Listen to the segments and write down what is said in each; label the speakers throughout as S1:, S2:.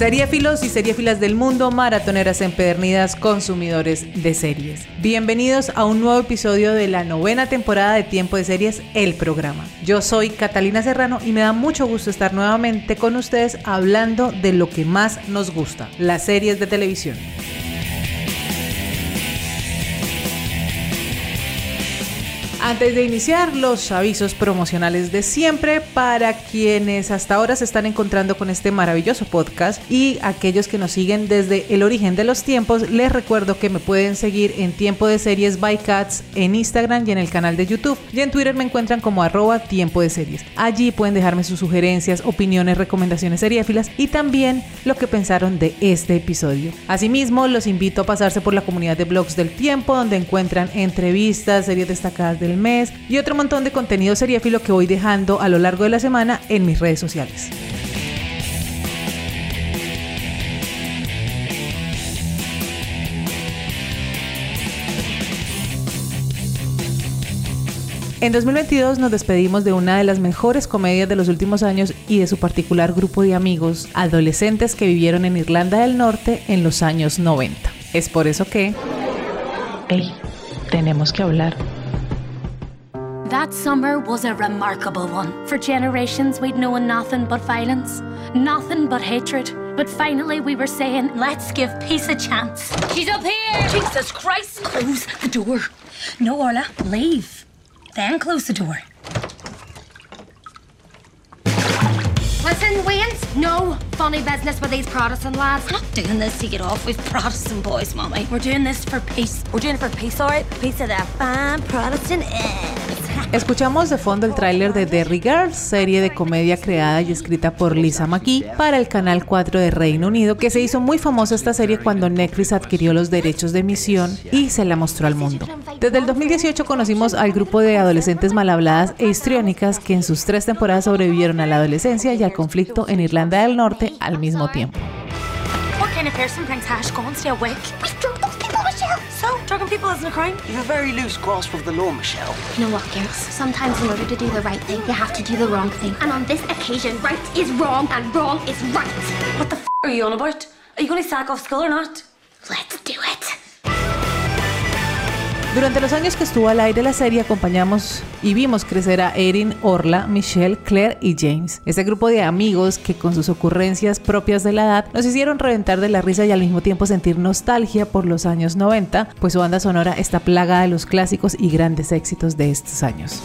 S1: Seriefilos y seriefilas del mundo, maratoneras empedernidas, consumidores de series. Bienvenidos a un nuevo episodio de la novena temporada de Tiempo de Series, el programa. Yo soy Catalina Serrano y me da mucho gusto estar nuevamente con ustedes hablando de lo que más nos gusta, las series de televisión. Antes de iniciar, los avisos promocionales de siempre para quienes hasta ahora se están encontrando con este maravilloso podcast y aquellos que nos siguen desde el origen de los tiempos, les recuerdo que me pueden seguir en Tiempo de Series by Cats en Instagram y en el canal de YouTube. Y en Twitter me encuentran como arroba Tiempo de Series. Allí pueden dejarme sus sugerencias, opiniones, recomendaciones seriéfilas y también lo que pensaron de este episodio. Asimismo, los invito a pasarse por la comunidad de blogs del tiempo donde encuentran entrevistas, series destacadas mes y otro montón de contenido seriéfilo que voy dejando a lo largo de la semana en mis redes sociales. En 2022 nos despedimos de una de las mejores comedias de los últimos años y de su particular grupo de amigos, adolescentes que vivieron en Irlanda del Norte en los años 90. Es por eso que... ¡Ey! Tenemos que hablar.
S2: That summer was a remarkable one. For generations, we'd known nothing but violence, nothing but hatred. But finally, we were saying, let's give peace a chance. She's up here! Jesus Christ! Close the door. No, Orla, leave. Then close the door. Listen, Wayans, no funny business with these Protestant lads. I'm not doing this to get off with Protestant boys, Mommy. We're doing this for peace. We're doing it for peace, alright? Peace of the fine Protestant ends.
S1: Escuchamos de fondo el tráiler de Derry Girls, serie de comedia creada y escrita por Lisa McKee para el Canal 4 de Reino Unido, que se hizo muy famosa esta serie cuando Netflix adquirió los derechos de emisión y se la mostró al mundo. Desde el 2018 conocimos al grupo de adolescentes mal habladas e histriónicas que en sus tres temporadas sobrevivieron a la adolescencia y al conflicto en Irlanda del Norte al mismo tiempo.
S2: Drugging people isn't a crime?
S3: You've a very loose grasp of the law, Michelle.
S2: You know what, girls? Sometimes in order to do the right thing, you have to do the wrong thing. And on this occasion, right is wrong and wrong is right.
S3: What the f are you on about? Are you going to sack off school or not?
S2: Let's do it.
S1: Durante los años que estuvo al aire la serie acompañamos y vimos crecer a Erin, Orla, Michelle, Claire y James. Ese grupo de amigos que con sus ocurrencias propias de la edad nos hicieron reventar de la risa y al mismo tiempo sentir nostalgia por los años 90, pues su banda sonora está plagada de los clásicos y grandes éxitos de estos años.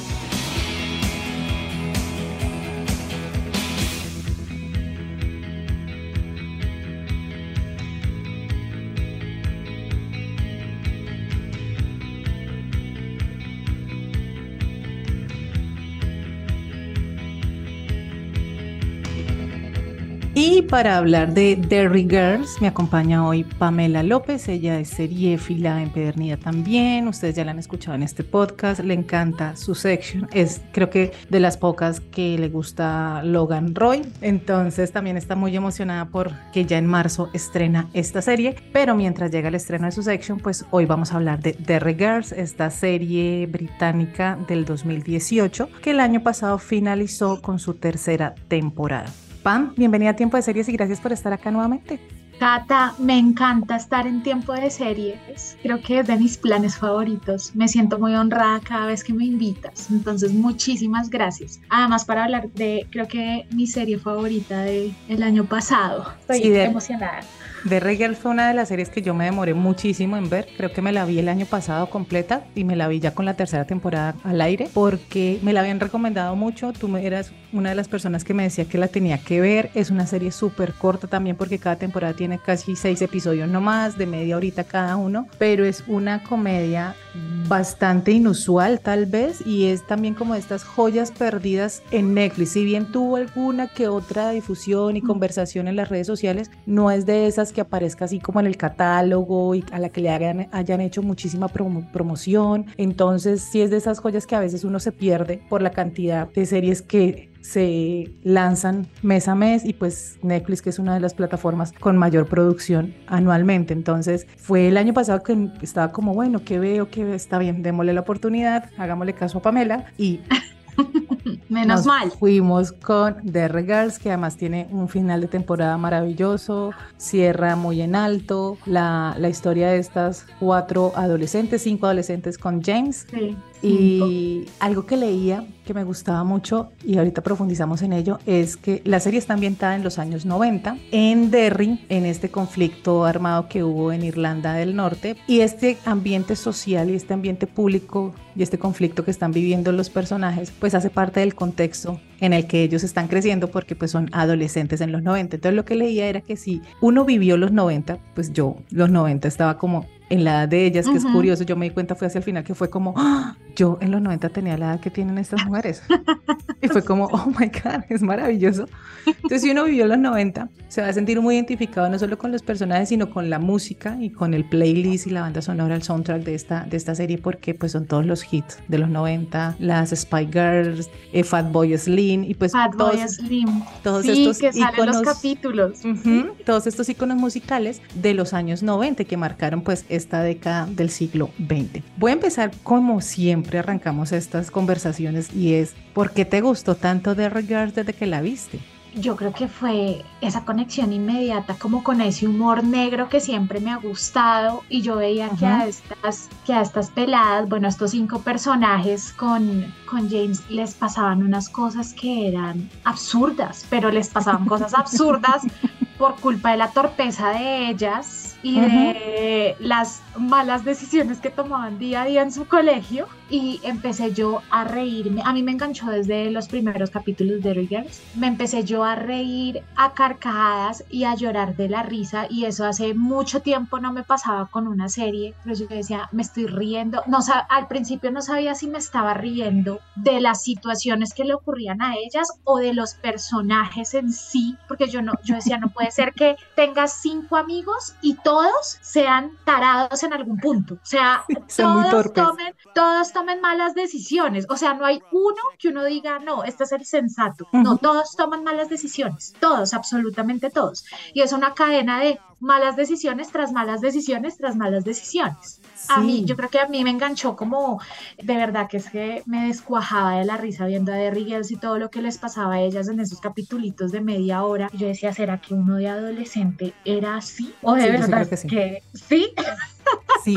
S1: Para hablar de Derry Girls, me acompaña hoy Pamela López. Ella es seriéfila, empedernida también. Ustedes ya la han escuchado en este podcast. Le encanta su section. Es, creo que, de las pocas que le gusta Logan Roy. Entonces, también está muy emocionada porque ya en marzo estrena esta serie. Pero mientras llega el estreno de su section, pues hoy vamos a hablar de Derry Girls, esta serie británica del 2018 que el año pasado finalizó con su tercera temporada. Pam, bienvenida a Tiempo de Series y gracias por estar acá nuevamente.
S4: Cata, me encanta estar en tiempo de series. Creo que es de mis planes favoritos. Me siento muy honrada cada vez que me invitas. Entonces, muchísimas gracias. Además, para hablar de, creo que mi serie favorita del el año pasado. Estoy
S1: Sí, de-
S4: emocionada.
S1: The Girl fue una de las series que yo me demoré muchísimo en ver. Creo que me la vi el año pasado completa y me la vi ya con la tercera temporada al aire porque me la habían recomendado mucho. Tú eras una de las personas que me decía que la tenía que ver. Es una serie súper corta también porque cada temporada tiene tiene casi seis episodios nomás, de media horita cada uno, pero es una comedia bastante inusual tal vez y es también como de estas joyas perdidas en Netflix. Si bien tuvo alguna que otra difusión y conversación en las redes sociales, no es de esas que aparezca así como en el catálogo y a la que le hagan, hayan hecho muchísima promoción. Entonces sí es de esas joyas que a veces uno se pierde por la cantidad de series que se lanzan mes a mes y pues Netflix que es una de las plataformas con mayor producción anualmente. Entonces fue el año pasado que estaba como, bueno, ¿qué veo? ¿Qué veo? Está bien, démosle la oportunidad, hagámosle caso a Pamela y
S4: Menos mal.
S1: Fuimos con The Regals, que además tiene un final de temporada maravilloso, cierra muy en alto. La, la historia de estas cuatro adolescentes, cinco adolescentes con James. Sí. Y algo que leía que me gustaba mucho y ahorita profundizamos en ello es que la serie está ambientada en los años 90 en Derry, en este conflicto armado que hubo en Irlanda del Norte y este ambiente social y este ambiente público y este conflicto que están viviendo los personajes pues hace parte del contexto en el que ellos están creciendo porque pues son adolescentes en los 90. Entonces lo que leía era que si uno vivió los 90, pues yo los 90 estaba como en la edad de ellas, que es curioso, yo me di cuenta fue hacia el final que fue como, ¡Ah! yo en los 90 tenía la edad que tienen estas mujeres. y fue como, oh my God, es maravilloso. Entonces, si uno vivió los 90, se va a sentir muy identificado no solo con los personajes, sino con la música y con el playlist y la banda sonora, el soundtrack de esta, de esta serie, porque pues son todos los hits de los 90, las Spy Girls, eh, Fat Boy Slim, y pues
S4: Fat todos, Boy Slim. todos sí, estos que salen los capítulos.
S1: todos estos iconos musicales de los años 90 que marcaron pues esta década del siglo XX. Voy a empezar como siempre arrancamos estas conversaciones y es ¿por qué te gustó tanto The Regard desde que la viste?
S4: Yo creo que fue esa conexión inmediata como con ese humor negro que siempre me ha gustado y yo veía que a estas que a estas peladas, bueno, a estos cinco personajes con con James les pasaban unas cosas que eran absurdas, pero les pasaban cosas absurdas por culpa de la torpeza de ellas y de las malas decisiones que tomaban día a día en su colegio y empecé yo a reírme. A mí me enganchó desde los primeros capítulos de Riggers. Me empecé yo a reír a carcajadas y a llorar de la risa y eso hace mucho tiempo no me pasaba con una serie, pero yo decía, me estoy riendo. No, al principio no sabía si me estaba riendo de las situaciones que le ocurrían a ellas o de los personajes en sí, porque yo no yo decía, no puede ser que tengas cinco amigos y todos sean tarados en algún punto. O sea, todos tomen, todos tomen malas decisiones. O sea, no hay uno que uno diga, no, este es el sensato. No, todos toman malas decisiones. Todos, absolutamente todos. Y es una cadena de malas decisiones tras malas decisiones tras malas decisiones. A mí, yo creo que a mí me enganchó como, de verdad que es que me descuajaba de la risa viendo a Derry Girls y todo lo que les pasaba a ellas en esos capitulitos de media hora. Yo decía, ¿será que uno de adolescente era así? ¿O de verdad que sí? ¿Sí?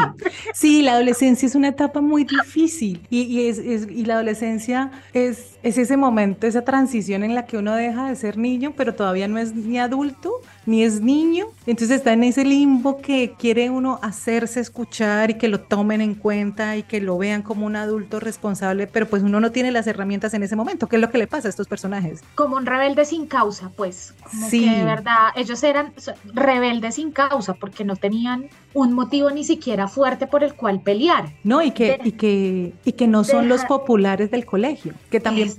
S1: Sí, la adolescencia es una etapa muy difícil y, es, y la adolescencia es, es ese momento, esa transición en la que uno deja de ser niño, pero todavía no es ni adulto ni es niño. Entonces está en ese limbo que quiere uno hacerse escuchar y que lo tomen en cuenta y que lo vean como un adulto responsable, pero pues uno no tiene las herramientas en ese momento. ¿Qué es lo que le pasa a estos personajes?
S4: Como un rebelde sin causa, pues. Como sí. que de verdad ellos eran rebeldes sin causa porque no tenían un motivo ni siquiera fuerte por el cual pelear.
S1: No, y que, y que, y que no son los populares del colegio, que también...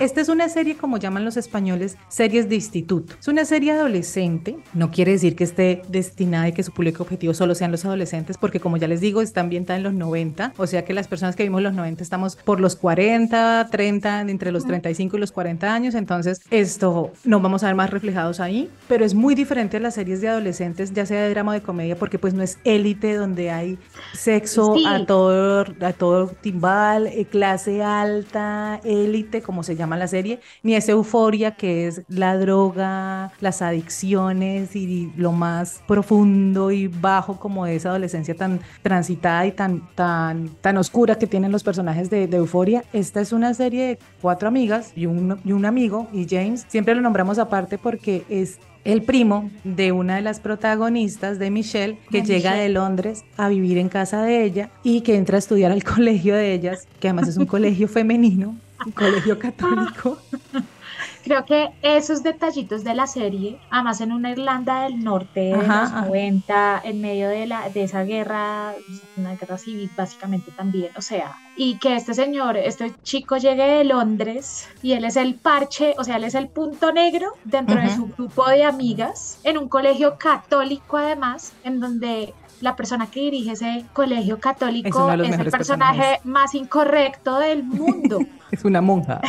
S1: Esta es una serie, como llaman los españoles, series de instituto. Es una serie adolescente, no quiere decir que esté destinada y que su público objetivo solo sean los adolescentes, porque como ya les digo, está ambientada en los 90, o sea que las personas que vimos los 90 estamos por los 40, 30, entre los 35 y los 40 años, entonces esto no vamos a ver más reflejados ahí, pero es muy diferente a las series de adolescentes, ya sea de drama o de comedia, porque pues no es élite donde hay sexo a todo a todo timbal, eh, clase alta, élite, como se llama la serie, ni esa euforia que es la droga, las adicciones y lo más profundo y bajo como de esa adolescencia tan transitada y tan, tan, tan oscura que tienen los personajes de, euforia. Esta es una serie de cuatro amigas y un, y un amigo, y James, siempre lo nombramos aparte porque es el primo de una de las protagonistas de Michelle, que llega de Londres a vivir en casa de ella y que entra a estudiar al colegio de ellas, que además es un colegio femenino, un colegio católico.
S4: creo que esos detallitos de la serie, además en una Irlanda del Norte de
S1: Ajá,
S4: los
S1: ajá.
S4: 90, en medio de, la, de esa guerra, una guerra civil básicamente también, o sea, y que este señor, este chico llegue de Londres y él es el parche, o sea, él es el punto negro dentro de su grupo de amigas, en un colegio católico además, en donde la persona que dirige ese colegio católico es el personaje
S1: personajes.
S4: más incorrecto del mundo.
S1: Es una monja.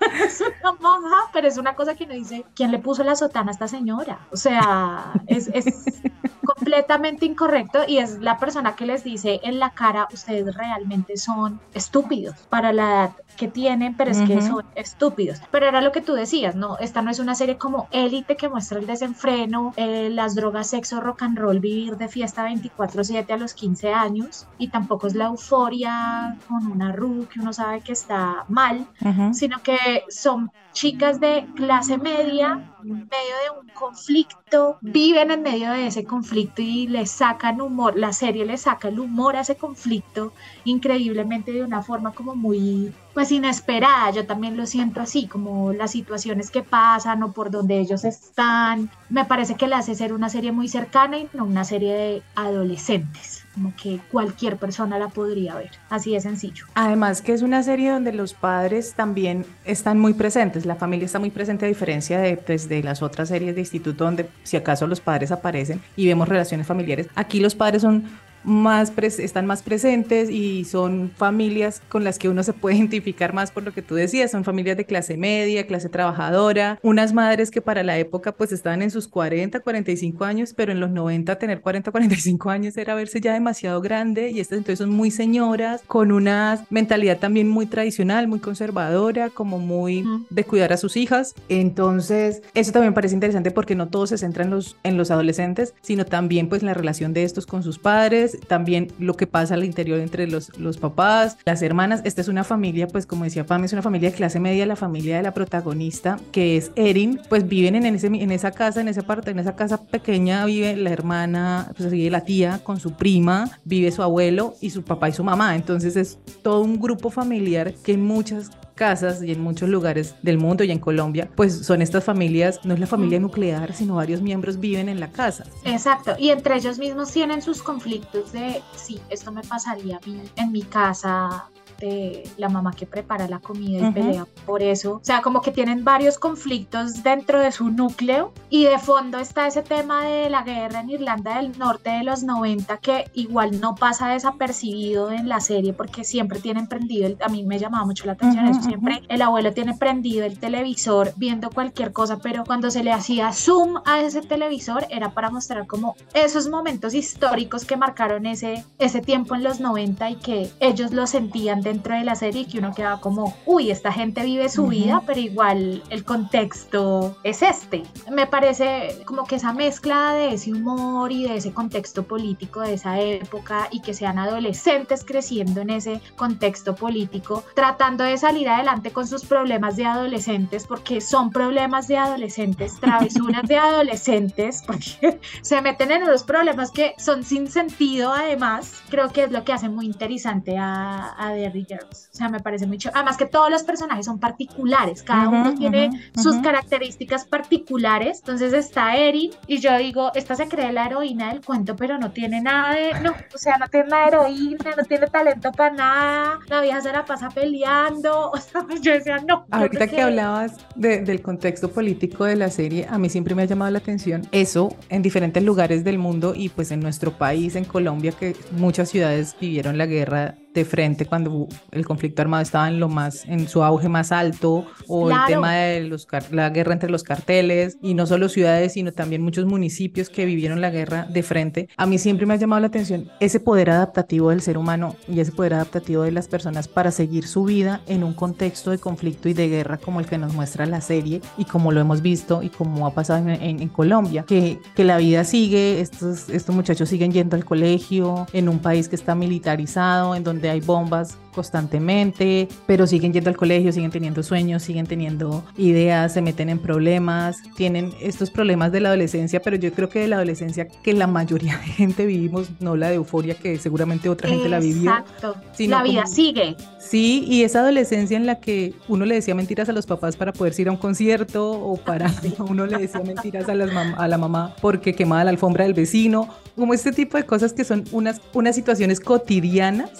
S4: Es una monja, pero es una cosa que uno dice, ¿quién le puso la sotana a esta señora? O sea, es, es completamente incorrecto y es la persona que les dice en la cara, ustedes realmente son estúpidos para la edad que tienen, pero es que
S1: Ujú.
S4: son estúpidos. Pero era lo que tú decías, ¿no? Esta no es una serie como élite que muestra el desenfreno, eh, las drogas, sexo, rock and roll, vivir de fiesta 24/7 a los 15 años y tampoco es la euforia con una Ru que uno sabe que está mal,
S1: Ujú.
S4: sino que son chicas de clase media, en medio de un conflicto, viven en medio de ese conflicto y le sacan humor, la serie le saca el humor a ese conflicto increíblemente de una forma como muy pues inesperada, yo también lo siento así, como las situaciones que pasan o por donde ellos están, me parece que le hace ser una serie muy cercana y no una serie de adolescentes, como que cualquier persona la podría ver, así de sencillo.
S1: Además que es una serie donde los padres también están muy presentes, la familia está muy presente a diferencia de, pues, de las otras series de instituto donde si acaso los padres aparecen y vemos relaciones familiares. Aquí los padres son más están más presentes y son familias con las que uno se puede identificar más por lo que tú decías, son familias de clase media, clase trabajadora, unas madres que para la época pues estaban en sus 40, 45 años, pero en los 90 tener 40, 45 años era verse ya demasiado grande y estas entonces son muy señoras, con una mentalidad también muy tradicional, muy conservadora, como muy de cuidar a sus hijas. Entonces, eso también parece interesante porque no todo se centra en los, en los adolescentes, sino también pues la relación de estos con sus padres, también lo que pasa al interior entre los, los papás, las hermanas. Esta es una familia, pues como decía Pam, es una familia de clase media, la familia de la protagonista, que es Erin, pues viven en, ese, en esa casa, en esa parte, en esa casa pequeña vive la hermana, pues vive la tía con su prima, vive su abuelo y su papá y su mamá. Entonces es todo un grupo familiar que muchas casas y en muchos lugares del mundo y en Colombia, pues son estas familias, no es la familia nuclear, sino varios miembros viven en la casa.
S4: Exacto, y entre ellos mismos tienen sus conflictos de, sí, esto me pasaría a mí en mi casa, de la mamá que prepara la comida y
S1: Ujú.
S4: pelea por eso. O sea, como que tienen varios conflictos dentro de su núcleo y de fondo está ese tema de la guerra en Irlanda del Norte de los 90 que igual no pasa desapercibido en la serie porque siempre tienen prendido, el- a mí me llamaba mucho la atención
S1: Ujú,
S4: eso, siempre el abuelo tiene prendido el televisor viendo cualquier cosa, pero cuando se le hacía zoom a ese televisor era para mostrar como esos momentos históricos que marcaron ese, ese tiempo en los 90 y que ellos lo sentían dentro de la serie que uno quedaba como, uy, esta gente vive su
S1: Ujú.
S4: vida, pero igual el contexto es este. Me parece como que esa mezcla de ese humor y de ese contexto político de esa época y que sean adolescentes creciendo en ese contexto político, tratando de salir adelante con sus problemas de adolescentes, porque son problemas de adolescentes, travesuras de adolescentes, porque se meten en unos problemas que son sin sentido además, creo que es lo que hace muy interesante a, a Derry Girls. O sea, me parece muy ch- Además que todos los personajes son particulares, cada uno tiene
S1: ujú,
S4: sus
S1: ujú.
S4: características particulares. Entonces está Erin y yo digo, esta se cree la heroína del cuento, pero no tiene nada de, no, o sea, no tiene nada de heroína, no tiene talento para nada, la vieja se la pasa peleando, o sea, yo decía, no.
S1: Ahorita
S4: creo
S1: que hablabas de- del contexto político de la serie, a mí siempre me ha llamado la atención eso en diferentes lugares del mundo y pues en nuestro país, en Colombia, que muchas ciudades vivieron la guerra de frente cuando el conflicto armado estaba en lo más, en su auge más alto, o
S4: Claro.
S1: el tema de los, la guerra entre los carteles, y no solo ciudades, sino también muchos municipios que vivieron la guerra de frente. A mí siempre me ha llamado la atención ese poder adaptativo del ser humano y ese poder adaptativo de las personas para seguir su vida en un contexto de conflicto y de guerra como el que nos muestra la serie y como lo hemos visto y como ha pasado en, en- en Colombia, que, que la vida sigue, estos, estos muchachos siguen yendo al colegio, en un país que está militarizado, en donde donde hay bombas constantemente, pero siguen yendo al colegio, siguen teniendo sueños, siguen teniendo ideas, se meten en problemas, tienen estos problemas de la adolescencia, pero yo creo que de la adolescencia que la mayoría de gente vivimos, no la de euforia que seguramente otra gente la vivió.
S4: Exacto. La vida sigue.
S1: Sí, y esa adolescencia en la que uno le decía mentiras a los papás para poder ir a un concierto o para uno le decía mentiras a, las a la mamá porque quemaba la alfombra del vecino, como este tipo de cosas que son unas, unas situaciones cotidianas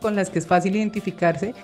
S1: con las que es fácil identificarse.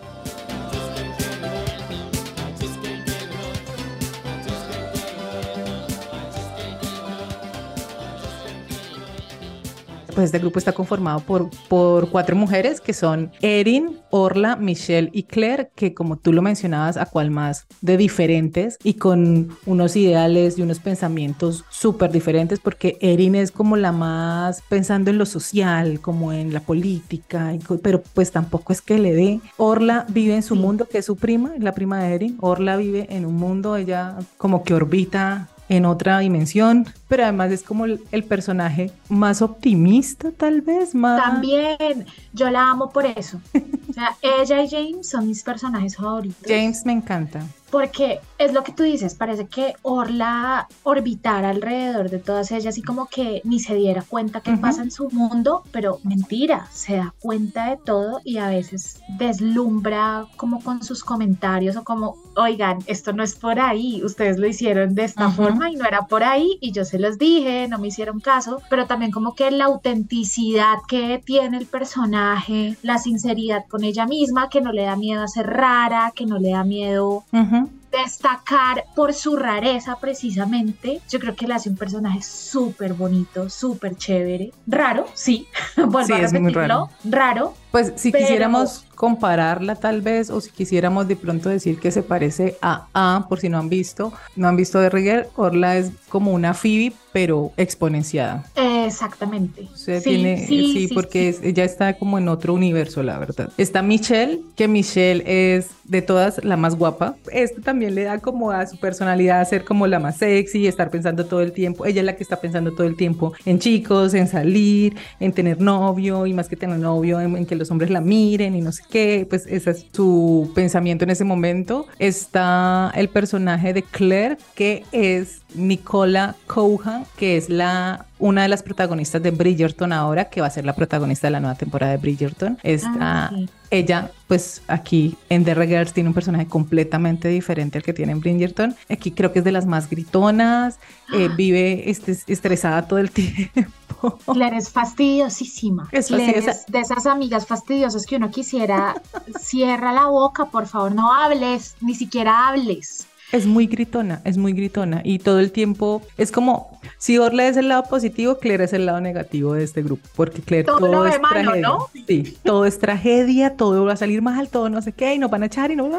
S1: Pues este grupo está conformado por, por cuatro mujeres que son Erin, Orla, Michelle y Claire, que como tú lo mencionabas, a cual más de diferentes y con unos ideales y unos pensamientos súper diferentes, porque Erin es como la más pensando en lo social, como en la política, pero pues tampoco es que le dé. Orla vive en su mundo, que es su prima, la prima de Erin. Orla vive en un mundo, ella como que orbita en otra dimensión, pero además es como el, personaje más optimista tal vez, más...
S4: También, yo la amo por eso. O sea, ella y James son mis personajes favoritos.
S1: James me encanta
S4: porque es lo que tú dices, parece que Orla orbitara alrededor de todas ellas y como que ni se diera cuenta qué pasa en su mundo, pero mentira, se da cuenta de todo y a veces deslumbra como con sus comentarios o como, oigan, esto no es por ahí, ustedes lo hicieron de esta forma y no era por ahí y yo se los dije, no me hicieron caso, pero también como que la autenticidad que tiene el personaje, la sinceridad con ella misma, que no le da miedo a ser rara, que no le da miedo destacar por su rareza precisamente. Yo creo que le hace un personaje súper bonito, súper chévere. Raro, sí, vuelvo a repetirlo. raro.
S1: Pues si quisiéramos compararla tal vez, o si quisiéramos de pronto decir que se parece a A, por si no han visto, no han visto de Rigger, Orla es como una Phoebe, pero exponenciada.
S4: Exactamente.
S1: sí, tiene, sí, porque ella está como en otro universo, la verdad. Está Michelle, que Michelle es de todas la más guapa. Esto también le da como a su personalidad ser como la más sexy, estar pensando todo el tiempo. Ella es la que está pensando todo el tiempo en chicos, en salir, en tener novio y más que tener novio, en que los hombres la miren y no sé qué, pues ese es su pensamiento en ese momento. Está el personaje de Claire, que es Nicola Cohan, que es la una de las protagonistas de Bridgerton ahora, que va a ser la protagonista de la nueva temporada de Bridgerton. Está ah, ella, pues aquí en The Girls tiene un personaje completamente diferente al que tiene en Bridgerton. Aquí creo que es de las más gritonas, eh, ah. vive este, estresada todo el tiempo.
S4: Claire es fastidiosísima. Es de esas amigas fastidiosas que uno quisiera, cierra la boca, por favor, no hables, ni siquiera hables.
S1: Es muy gritona, es muy gritona y todo el tiempo es como si Orla es el lado positivo, Claire es el lado negativo de este grupo, porque Claire todo, es tragedia. ¿no? Sí, todo es tragedia, todo va a salir mal, todo no sé qué, y nos van a echar y no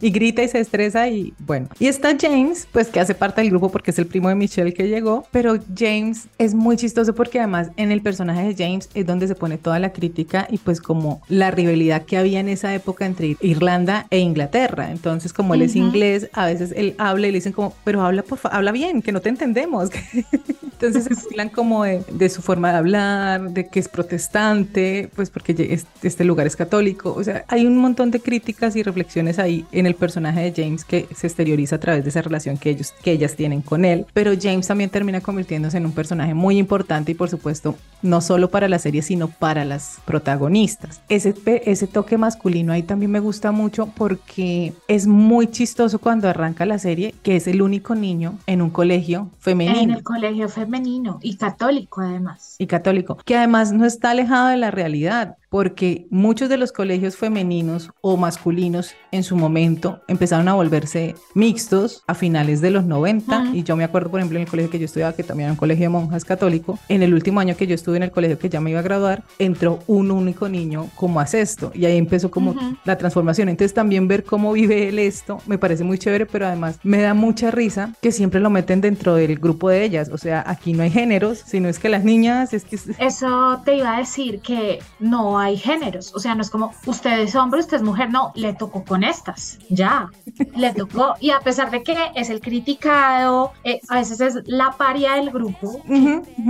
S1: y grita y se estresa y bueno. Y está James, pues que hace parte del grupo porque es el primo de Michelle que llegó, pero James es muy chistoso porque además en el personaje de James es donde se pone toda la crítica y pues como la rivalidad que había en esa época entre Irlanda e Inglaterra. Entonces, como él es inglés, a veces veces él habla y le dicen como, pero habla, por habla bien, que no te entendemos. Entonces se hablan como de, su forma de hablar, de que es protestante, pues porque este lugar es católico. O sea, hay un montón de críticas y reflexiones ahí en el personaje de James que se exterioriza a través de esa relación que ellos, que ellas tienen con él. Pero James también termina convirtiéndose en un personaje muy importante y por supuesto no solo para la serie, sino para las protagonistas. Ese, ese toque masculino ahí también me gusta mucho porque es muy chistoso cuando arranca arranca la serie, que es el único niño en un colegio femenino.
S4: En el colegio femenino y católico además.
S1: Y católico, que además no está alejado de la realidad porque muchos de los colegios femeninos o masculinos en su momento empezaron a volverse mixtos a finales de los 90 y yo me acuerdo por ejemplo en el colegio que yo estudiaba que también era un colegio de monjas católico en el último año que yo estuve en el colegio que ya me iba a graduar entró un único niño como a sexto. Y ahí empezó como la transformación. Entonces también ver cómo vive él esto me parece muy chévere pero además me da mucha risa que siempre lo meten dentro del grupo de ellas. O sea aquí no hay géneros sino es que las niñas es que
S4: eso te iba a decir que no hay géneros, o sea, no es como usted es hombre, usted es mujer, no, le tocó con estas, ya, le tocó. Y a pesar de que es el criticado, eh, a veces es la paria del grupo,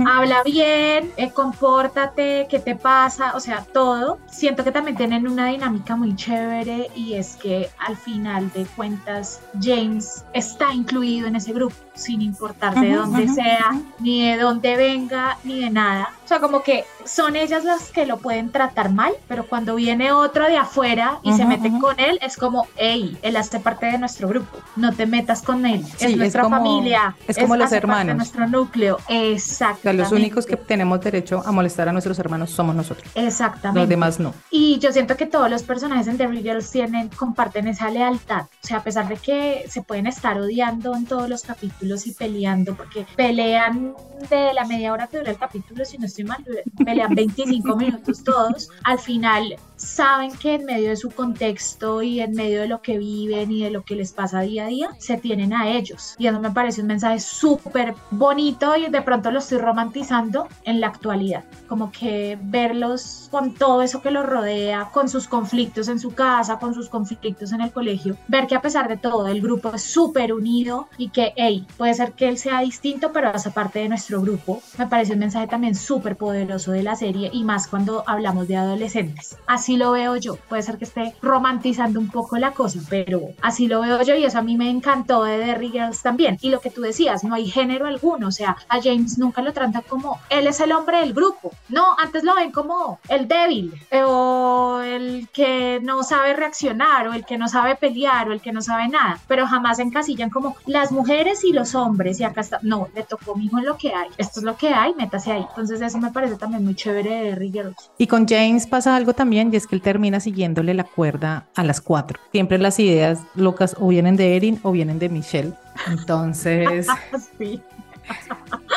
S4: habla bien, eh, compórtate, ¿qué te pasa? O sea, todo. Siento que también tienen una dinámica muy chévere y es que al final de cuentas James está incluido en ese grupo sin importar de dónde sea, ni de dónde venga, ni de nada. O sea, como que son ellas las que lo pueden tratar mal, pero cuando viene otro de afuera y se mete con él, es como, hey, él hace parte de nuestro grupo, no te metas con él, es nuestra familia.
S1: Es como los hermanos.
S4: nuestro núcleo, exacto.
S1: los únicos que tenemos derecho a molestar a nuestros hermanos somos nosotros.
S4: Exactamente.
S1: Los demás no.
S4: Y yo siento que todos los personajes en The Girls tienen, comparten esa lealtad. O sea, a pesar de que se pueden estar odiando en todos los capítulos y peleando, porque pelean de la media hora que dura el capítulo, si no estoy mal, pelean 25 minutos todos, al final saben que en medio de su contexto y en medio de lo que viven y de lo que les pasa día a día, se tienen a ellos. Y eso me parece un mensaje súper bonito y de pronto lo estoy romantizando en la actualidad. Como que verlos con todo eso que los rodea, con sus conflictos en su casa, con sus conflictos en el colegio, ver que a pesar de todo el grupo es súper unido y que, hey, puede ser que él sea distinto, pero hace parte de nuestro grupo, me parece un mensaje también súper poderoso de la serie y más cuando hablamos de adolescentes. Así lo veo yo, puede ser que esté romantizando un poco la cosa, pero así lo veo yo y eso a mí me encantó de Derry Girls también. Y lo que tú decías, no hay género alguno, o sea, a James nunca lo trata como él es el hombre del grupo, no, antes lo ven como el débil eh, o el que no sabe reaccionar o el que no sabe pelear o el que no sabe nada, pero jamás encasillan como las mujeres y los hombres y acá está, no, le tocó mi hijo lo que hay, esto es lo que hay, métase ahí. Entonces eso me parece también muy chévere de Derry Girls.
S1: Y con James pasa algo también y es que él termina siguiéndole la cuerda a las cuatro. Siempre las ideas locas o vienen de Erin o vienen de Michelle. Entonces... sí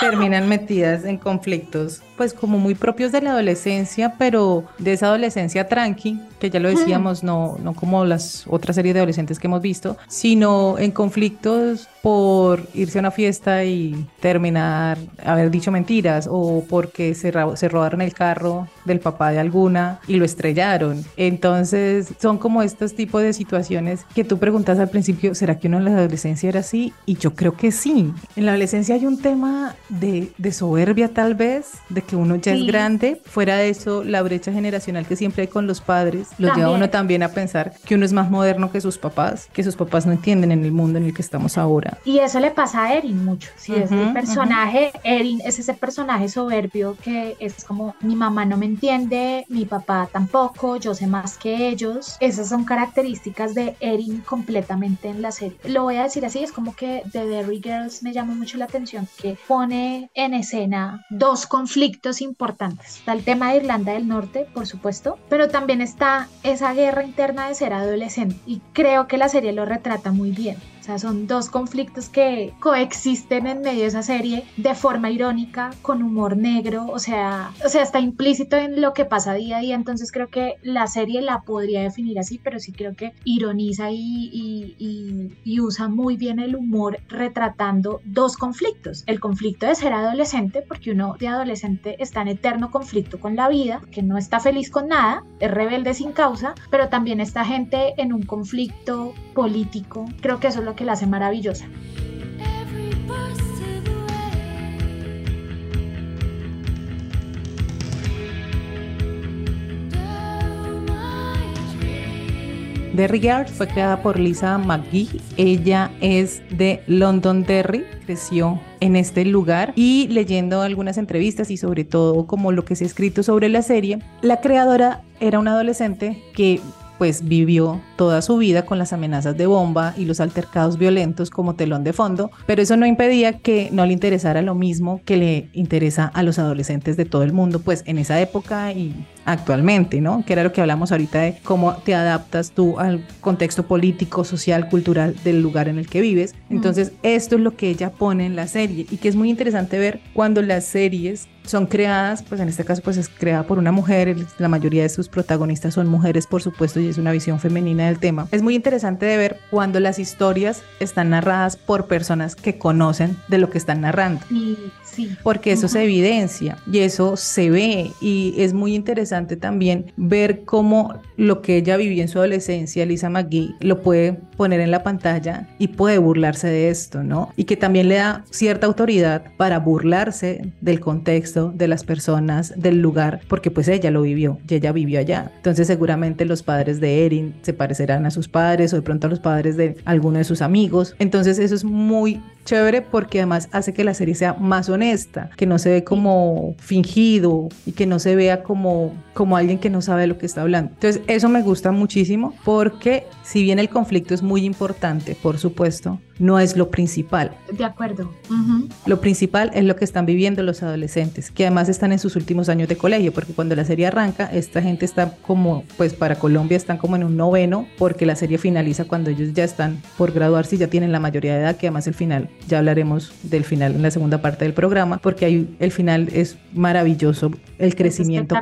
S1: terminan metidas en conflictos, pues como muy propios de la adolescencia, pero de esa adolescencia tranqui, que ya lo decíamos, no, no como las otras series de adolescentes que hemos visto, sino en conflictos por irse a una fiesta y terminar haber dicho mentiras o porque se, se robaron el carro del papá de alguna y lo estrellaron. Entonces son como estos tipos de situaciones que tú preguntas al principio, ¿será que uno en la adolescencia era así? Y yo creo que sí. En la adolescencia hay un tema de, de soberbia tal vez, de que uno ya es grande. Fuera de eso, la brecha generacional que siempre hay con los padres, lo lleva uno también a pensar que uno es más moderno que sus papás, que sus papás no entienden en el mundo en el que estamos ahora.
S4: Y eso le pasa a Erin mucho. Si es el personaje, Erin es ese personaje soberbio que es como mi mamá no me entiende, mi papá tampoco, yo sé más que ellos. Esas son características de Erin completamente en la serie. Lo voy a decir así, es como que de Derry Girls me llama mucho la atención que pone en escena dos conflictos importantes. Está el tema de Irlanda del Norte, por supuesto, pero también está esa guerra interna de ser adolescente y creo que la serie lo retrata muy bien sea, son dos conflictos que coexisten en medio de esa serie de forma irónica, con humor negro, o sea, o sea, está implícito en lo que pasa día a día, entonces creo que la serie la podría definir así, pero sí creo que ironiza y, y, y, usa muy bien el humor retratando dos conflictos. El conflicto de ser adolescente, porque uno de adolescente está en eterno conflicto con la vida, que no está feliz con nada, es rebelde sin causa, pero también está gente en un conflicto político. Creo que eso es lo que la hace maravillosa.
S1: Derry Girl fue creada por Lisa McGee. Ella es de London Derry, creció en este lugar y leyendo algunas entrevistas y sobre todo como lo que se ha escrito sobre la serie, la creadora era una adolescente que pues vivió toda su vida con las amenazas de bomba y los altercados violentos como telón de fondo, pero eso no impedía que no le interesara lo mismo que le interesa a los adolescentes de todo el mundo, pues en esa época y actualmente, ¿no? Que era lo que hablamos ahorita de cómo te adaptas tú al contexto político, social, cultural del lugar en el que vives. Entonces, esto es lo que ella pone en la serie y que es muy interesante ver cuando las series son creadas, pues en este caso pues es creada por una mujer, la mayoría de sus protagonistas son mujeres por supuesto y es una visión femenina del tema. Es muy interesante de ver cuando las historias están narradas por personas que conocen de lo que están narrando.
S4: Sí.
S1: Porque eso se evidencia y eso se ve y es muy interesante también ver cómo lo que ella vivió en su adolescencia, Lisa McGee, lo puede poner en la pantalla y puede burlarse de esto, ¿no? Y que también le da cierta autoridad para burlarse del contexto, de las personas, del lugar, porque pues ella lo vivió y ella vivió allá. Entonces seguramente los padres de Erin se parecerán a sus padres o de pronto a los padres de alguno de sus amigos. Entonces eso es muy chévere porque además hace que la serie sea más honesta, que no se ve como fingido y que no se vea como, como alguien que no sabe de lo que está hablando. Entonces eso me gusta muchísimo porque si bien el conflicto es muy importante, por supuesto, no es lo principal.
S4: De acuerdo.
S1: Lo principal es lo que están viviendo los adolescentes, que además están en sus últimos años de colegio, porque cuando la serie arranca, esta gente está como, pues para Colombia están como en un noveno, porque la serie finaliza cuando ellos ya están por graduarse y ya tienen la mayoría de edad, que además el final, ya hablaremos del final en la segunda parte del programa, porque ahí el final es maravilloso, el crecimiento,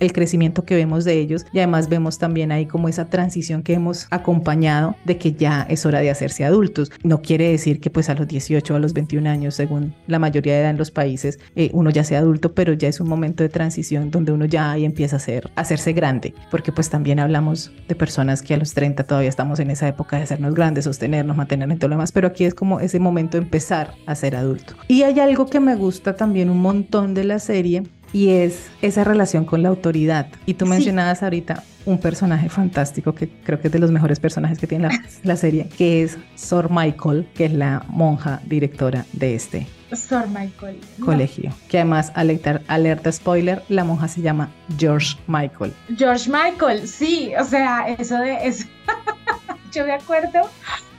S1: el crecimiento que vemos de ellos y además vemos también ahí como esa transición que hemos acompañado de que ya es hora de hacerse adultos. No quiere decir que pues a los 18 o a los 21 años, según la mayoría de edad en los países, eh, uno ya sea adulto, pero ya es un momento de transición donde uno ya ahí empieza a, ser, a hacerse grande, porque pues también hablamos de personas que a los 30 todavía estamos en esa época de hacernos grandes, sostenernos, mantenernos en todo lo demás, pero aquí es como ese momento de empezar a ser adulto. Y hay algo que me gusta también un montón de la serie y es esa relación con la autoridad. Y tú mencionabas ahorita un personaje fantástico que creo que es de los mejores personajes que tiene la, la, serie, que es Sor Michael, que es la monja directora de este
S4: Sor Michael.
S1: colegio. Que además, alerta, alerta spoiler, la monja se llama George Michael.
S4: George Michael, sí, o sea, eso de eso. yo me acuerdo.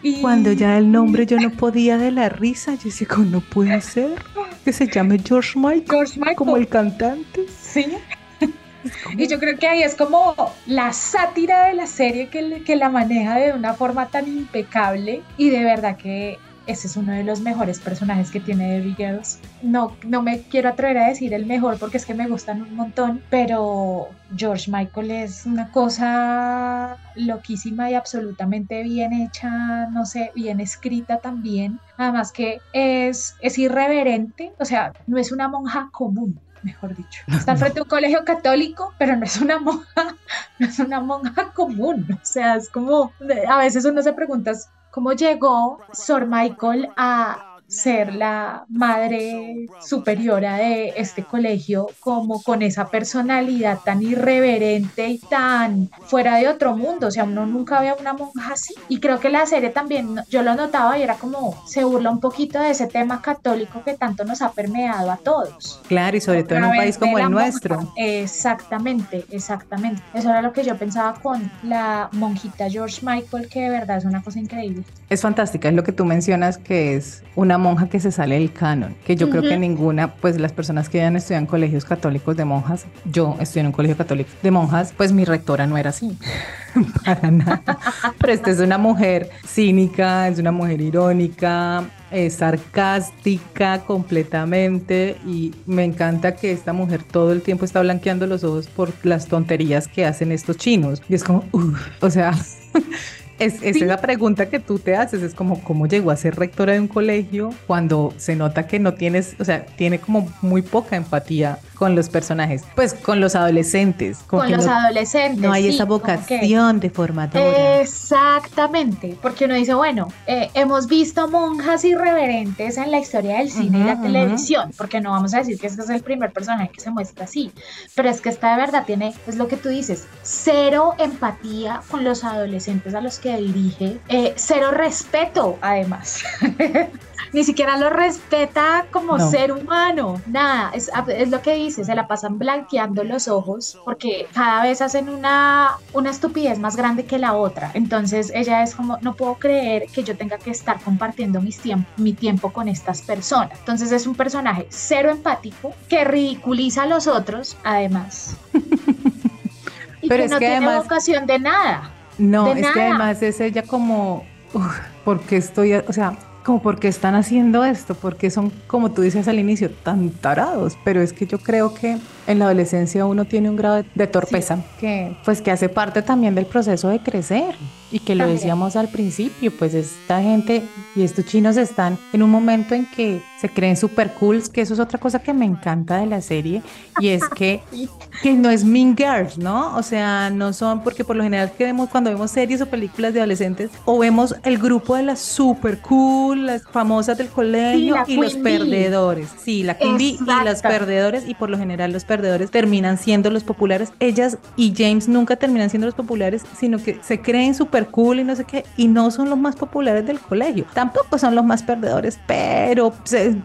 S1: Y... Cuando ya el nombre yo no podía de la risa, yo decía, ¿cómo no puede ser? Que se llame George Michael,
S4: George Michael.
S1: como el cantante.
S4: Sí. Y yo creo que ahí es como la sátira de la serie que, que la maneja de una forma tan impecable y de verdad que ese es uno de los mejores personajes que tiene Debbie Girls. No, no me quiero atrever a decir el mejor porque es que me gustan un montón, pero George Michael es una cosa loquísima y absolutamente bien hecha, no sé, bien escrita también. Además que es, es irreverente, o sea, no es una monja común, mejor dicho. Está frente a un colegio católico, pero no es una monja, no es una monja común. O sea, es como, a veces uno se pregunta cómo llegó Sor Michael a ser la madre superiora de este colegio, como con esa personalidad tan irreverente y tan fuera de otro mundo. O sea, uno nunca ve a una monja así. Y creo que la serie también, yo lo notaba y era como, se burla un poquito de ese tema católico que tanto nos ha permeado a todos.
S1: Claro, y sobre todo en un país como el nuestro.
S4: Exactamente, exactamente. Eso era lo que yo pensaba con la monjita George Michael, que de verdad es una cosa increíble.
S1: Es fantástica, es lo que tú mencionas, que es una monja que se sale del canon, que yo creo que ninguna, pues las personas que ya estudian en colegios católicos de monjas, yo estudié en un colegio católico de monjas, pues mi rectora no era así, para nada. Pero esta es una mujer cínica, es una mujer irónica, es sarcástica completamente y me encanta que esta mujer todo el tiempo está blanqueando los ojos por las tonterías que hacen estos chinos. Y es como, o sea... Es, es esa pregunta que tú te haces, es como cómo llegó a ser rectora de un colegio cuando se nota que no tienes, o sea, tiene como muy poca empatía con los personajes, pues con los adolescentes.
S4: Con los adolescentes.
S1: No hay esa vocación de formadora.
S4: Exactamente, porque uno dice, bueno, eh, hemos visto monjas irreverentes en la historia del cine y la televisión, porque no vamos a decir que este es el primer personaje que se muestra así, pero es que esta de verdad tiene, es lo que tú dices, cero empatía con los adolescentes a los que que dirige, eh, cero respeto además. Ni siquiera lo respeta como ser humano, nada, es, es, lo que dice, se la pasan blanqueando los ojos porque cada vez hacen una, una estupidez más grande que la otra. Entonces ella es como, no puedo creer que yo tenga que estar compartiendo mis mi tiempo con estas personas. Entonces es un personaje cero empático que ridiculiza a los otros, además. y Pero que no tiene vocación de nada.
S1: No, es que además es ella como, porque estoy, o sea, como porque están haciendo esto, porque son, como tú dices al inicio, tan tarados, pero es que yo creo que en la adolescencia uno tiene un grado de, torpeza que pues que hace parte también del proceso de crecer Y que lo decíamos al principio, pues esta gente y estos chinos están en un momento en que se creen super cool, que eso es otra cosa que me encanta de la serie, y es que, que no es Mean Girls, ¿no? O sea, no son, porque por lo general que vemos cuando vemos series o películas de adolescentes, o vemos el grupo de las super cool, las famosas del colegio y los perdedores. Sí, la Queen Bee y los perdedores, y por lo general los perdedores terminan siendo los populares. Ellas y James nunca terminan siendo los populares, sino que se creen super cool y no sé qué, y no son los más populares del colegio. Tampoco son los más perdedores, pero se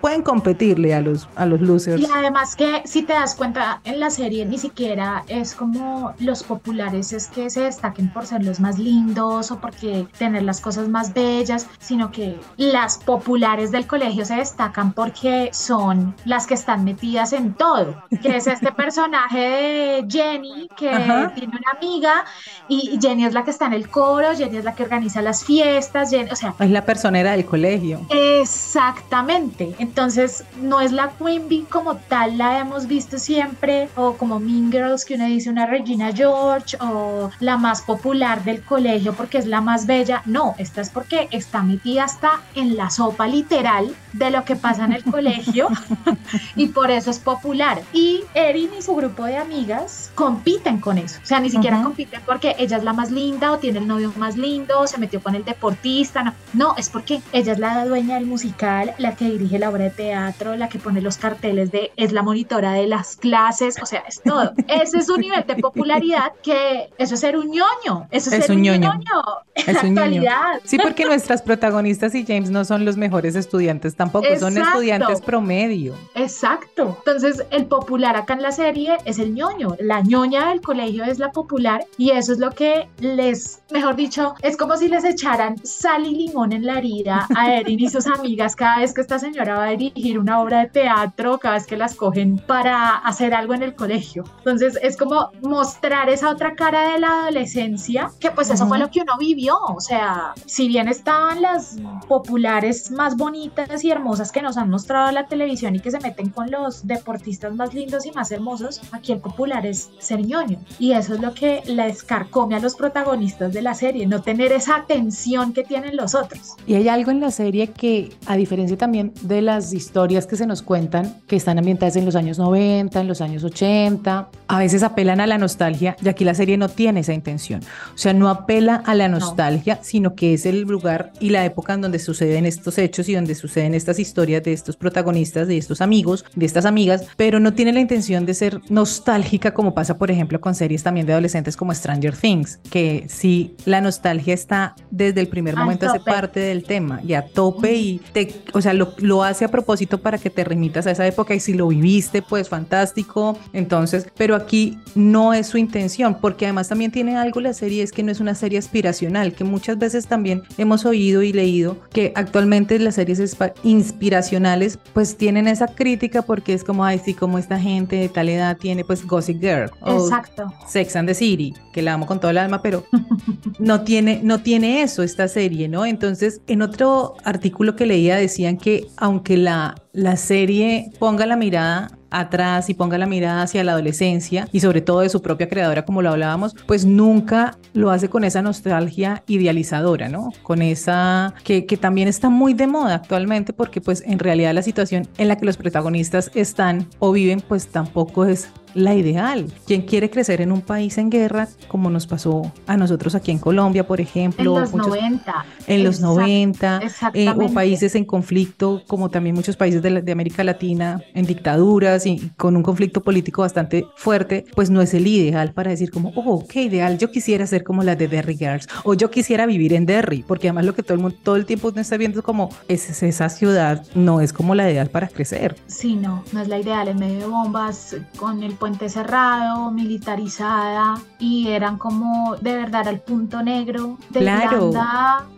S1: pueden competirle a los, a los losers.
S4: Y además que si te das cuenta en la serie ni siquiera es como los populares es que se destaquen por ser los más lindos o porque tener las cosas más bellas, sino que las populares del colegio se destacan porque son las que están metidas en todo, que es este personaje de Jenny que tiene una amiga y Jenny es la que está en el coro, Jenny es la que organiza las fiestas, Jenny, o sea,
S1: es la personera del colegio.
S4: Exactamente entonces, no es la Queen Bee como tal, la hemos visto siempre, o como Mean Girls, que uno dice una Regina George, o la más popular del colegio porque es la más bella. No, esta es porque está metida hasta en la sopa literal de lo que pasa en el colegio y por eso es popular. Y Erin y su grupo de amigas compiten con eso. O sea, ni siquiera compiten porque ella es la más linda o tiene el novio más lindo se metió con el deportista. No, no es porque ella es la dueña del musical, la que dirige la obra de teatro, la que pone los carteles de es la monitora de las clases, o sea, es todo. Ese es su nivel de popularidad que eso es ser un ñoño, eso es, ser un ñoño. Es un actualidad.
S1: Sí, porque nuestras protagonistas y James no son los mejores estudiantes tampoco, son estudiantes promedio.
S4: Exacto. Entonces, el popular acá en la serie es el ñoño, la ñoña del colegio es la popular y eso es lo que les, mejor dicho, es como si les echaran sal y limón en la herida a Erin y sus amigas cada vez que esta señora va a dirigir una obra de teatro cada vez que las cogen para hacer algo en el colegio. Entonces es como mostrar esa otra cara de la adolescencia, que pues eso fue lo que uno vivió. O sea, si bien estaban las populares más bonitas y hermosas que nos han mostrado la televisión y que se meten con los deportistas más lindos y más hermosos, aquí el popular es ser ñoño. Y eso es lo que la escarcome a los protagonistas de la serie, no tener esa atención que tienen los otros.
S1: Y hay algo en la serie que, a diferencia también de las historias que se nos cuentan, que están ambientadas en los años 90, en los años 80, a veces apelan a la nostalgia, y aquí la serie no tiene esa intención. O sea, no apela a la nostalgia, sino que es el lugar y la época en donde suceden estos hechos y donde suceden estas historias de estos protagonistas, de estos amigos, de estas amigas, pero no tiene la intención de ser nostálgica como pasa, por ejemplo, con series también de adolescentes como Stranger Things, que sí, la nostalgia está desde el primer momento, hace parte del tema y a tope y te, o sea, lo lo, hace a propósito para que te remitas a esa época y si lo viviste, pues fantástico. Entonces, pero aquí no es su intención, porque además también tiene algo la serie, es que no es una serie aspiracional, que muchas veces también hemos oído y leído que actualmente las series inspiracionales pues tienen esa crítica porque es como, ay, sí, como esta gente de tal edad tiene pues Gossip Girl
S4: o Exacto.
S1: Sex and the City, que la amo con todo el alma, pero no tiene, no tiene eso esta serie, ¿no? Entonces, en otro artículo que leía decían que aunque la, la serie ponga la mirada atrás y ponga la mirada hacia la adolescencia y sobre todo de su propia creadora como lo hablábamos, pues nunca lo hace con esa nostalgia idealizadora, ¿no? Con esa que, que, también está muy de moda actualmente porque pues en realidad la situación en la que los protagonistas están o viven pues tampoco es la ideal. Quien quiere crecer en un país en guerra, como nos pasó a nosotros aquí en Colombia, por ejemplo.
S4: En los 90.
S1: En los 90. Eh, o países en conflicto, como también muchos países de, de, América Latina, en dictaduras y con un conflicto político bastante fuerte, pues no es el ideal para decir como, oh, qué ideal, yo quisiera ser como la de Derry Girls, o yo quisiera vivir en Derry, porque además lo que todo el mundo, todo el tiempo está viendo es como, es, esa ciudad no es como la ideal para crecer.
S4: Sí, no, no es la ideal, en medio de bombas, con el puente cerrado, militarizada y eran como de verdad al punto negro de
S1: claro.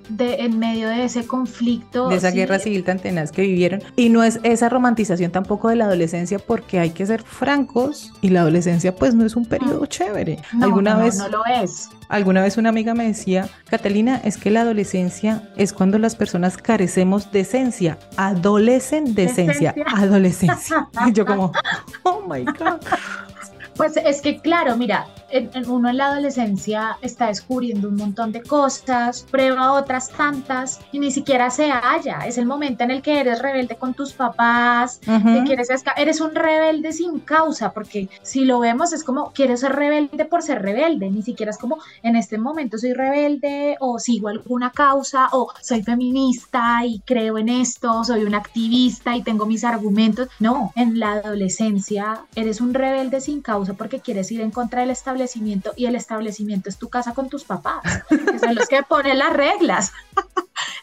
S4: de, en medio de ese conflicto.
S1: De esa guerra civil tan tenaz que vivieron. Y no es esa romantización tampoco de la adolescencia porque hay que ser francos y la adolescencia pues no es un periodo chévere.
S4: ¿Alguna vez no lo es.
S1: Alguna vez una amiga me decía, Catalina, es que la adolescencia es cuando las personas carecemos de esencia, adolecen de esencia, adolescencia. Y yo como, oh my God.
S4: Pues es que claro, mira, en, en uno en la adolescencia está descubriendo un montón de cosas, prueba otras tantas y ni siquiera se halla. Es el momento en el que eres rebelde con tus papás, te quieres eres un rebelde sin causa, porque si lo vemos es como quiero ser rebelde por ser rebelde, ni siquiera es como en este momento soy rebelde o sigo alguna causa o soy feminista y creo en esto, soy un activista y tengo mis argumentos. No, en la adolescencia eres un rebelde sin causa porque quieres ir en contra del establecimiento y el establecimiento es tu casa con tus papás, que son los que ponen las reglas.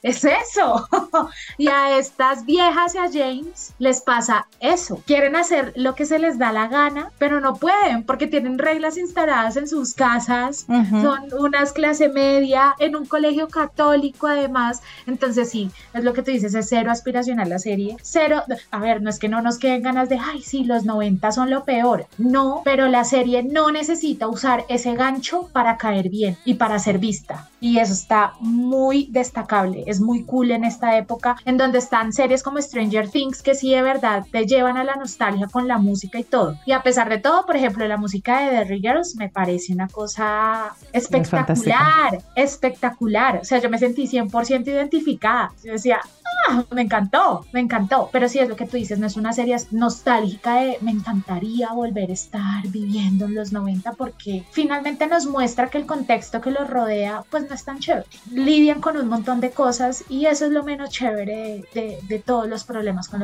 S4: Es eso. y a estas viejas y a James les pasa eso. Quieren hacer lo que se les da la gana, pero no pueden porque tienen reglas instaladas en sus casas. Son unas clase media en un colegio católico además. Entonces sí, es lo que tú dices, es cero aspiracional la serie. Cero, a ver, no es que no nos queden ganas de, ay, sí, los 90 son lo peor. No, pero la serie no necesita usar ese gancho para caer bien y para ser vista. Y eso está muy destacable es muy cool en esta época, en donde están series como Stranger Things que sí de verdad te llevan a la nostalgia con la música y todo. Y a pesar de todo, por ejemplo, la música de The Girls me parece una cosa espectacular, espectacular. O sea, yo me sentí 100% identificada. Yo decía, ah, me encantó, me encantó. Pero sí es lo que tú dices, no es una serie nostálgica de me encantaría volver a estar viviendo en los 90 porque finalmente nos muestra que el contexto que los rodea pues no es tan chévere. Lidian con un montón de cosas y eso es lo menos chévere de, todos los problemas con,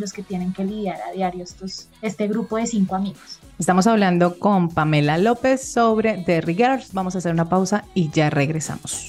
S4: los que tienen que lidiar a diario estos, este grupo de cinco amigos.
S1: Estamos hablando con Pamela López sobre The Girls. Vamos a hacer una pausa y ya regresamos.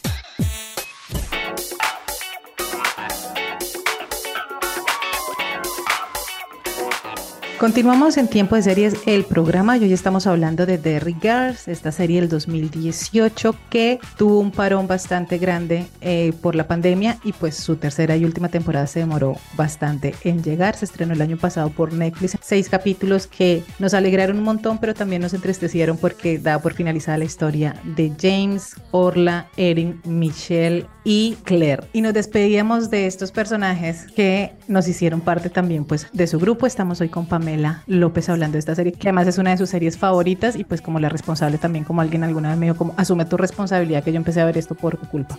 S1: Continuamos en Tiempo de Series, el programa. Y hoy estamos hablando de Derry Girls, esta serie del 2018 que tuvo un parón bastante grande eh, por la pandemia y pues su tercera y última temporada se demoró bastante en llegar. Se estrenó el año pasado por Netflix. Seis capítulos que nos alegraron un montón, pero también nos entristecieron porque da por finalizada la historia de James, Orla, Erin, Michelle y Claire. Y nos despedíamos de estos personajes que nos hicieron parte también pues de su grupo. Estamos hoy con Pamela López hablando de esta serie, que además es una de sus series favoritas y pues como la responsable también, como alguien alguna vez me dijo, como asume tu responsabilidad que yo empecé a ver esto por tu culpa.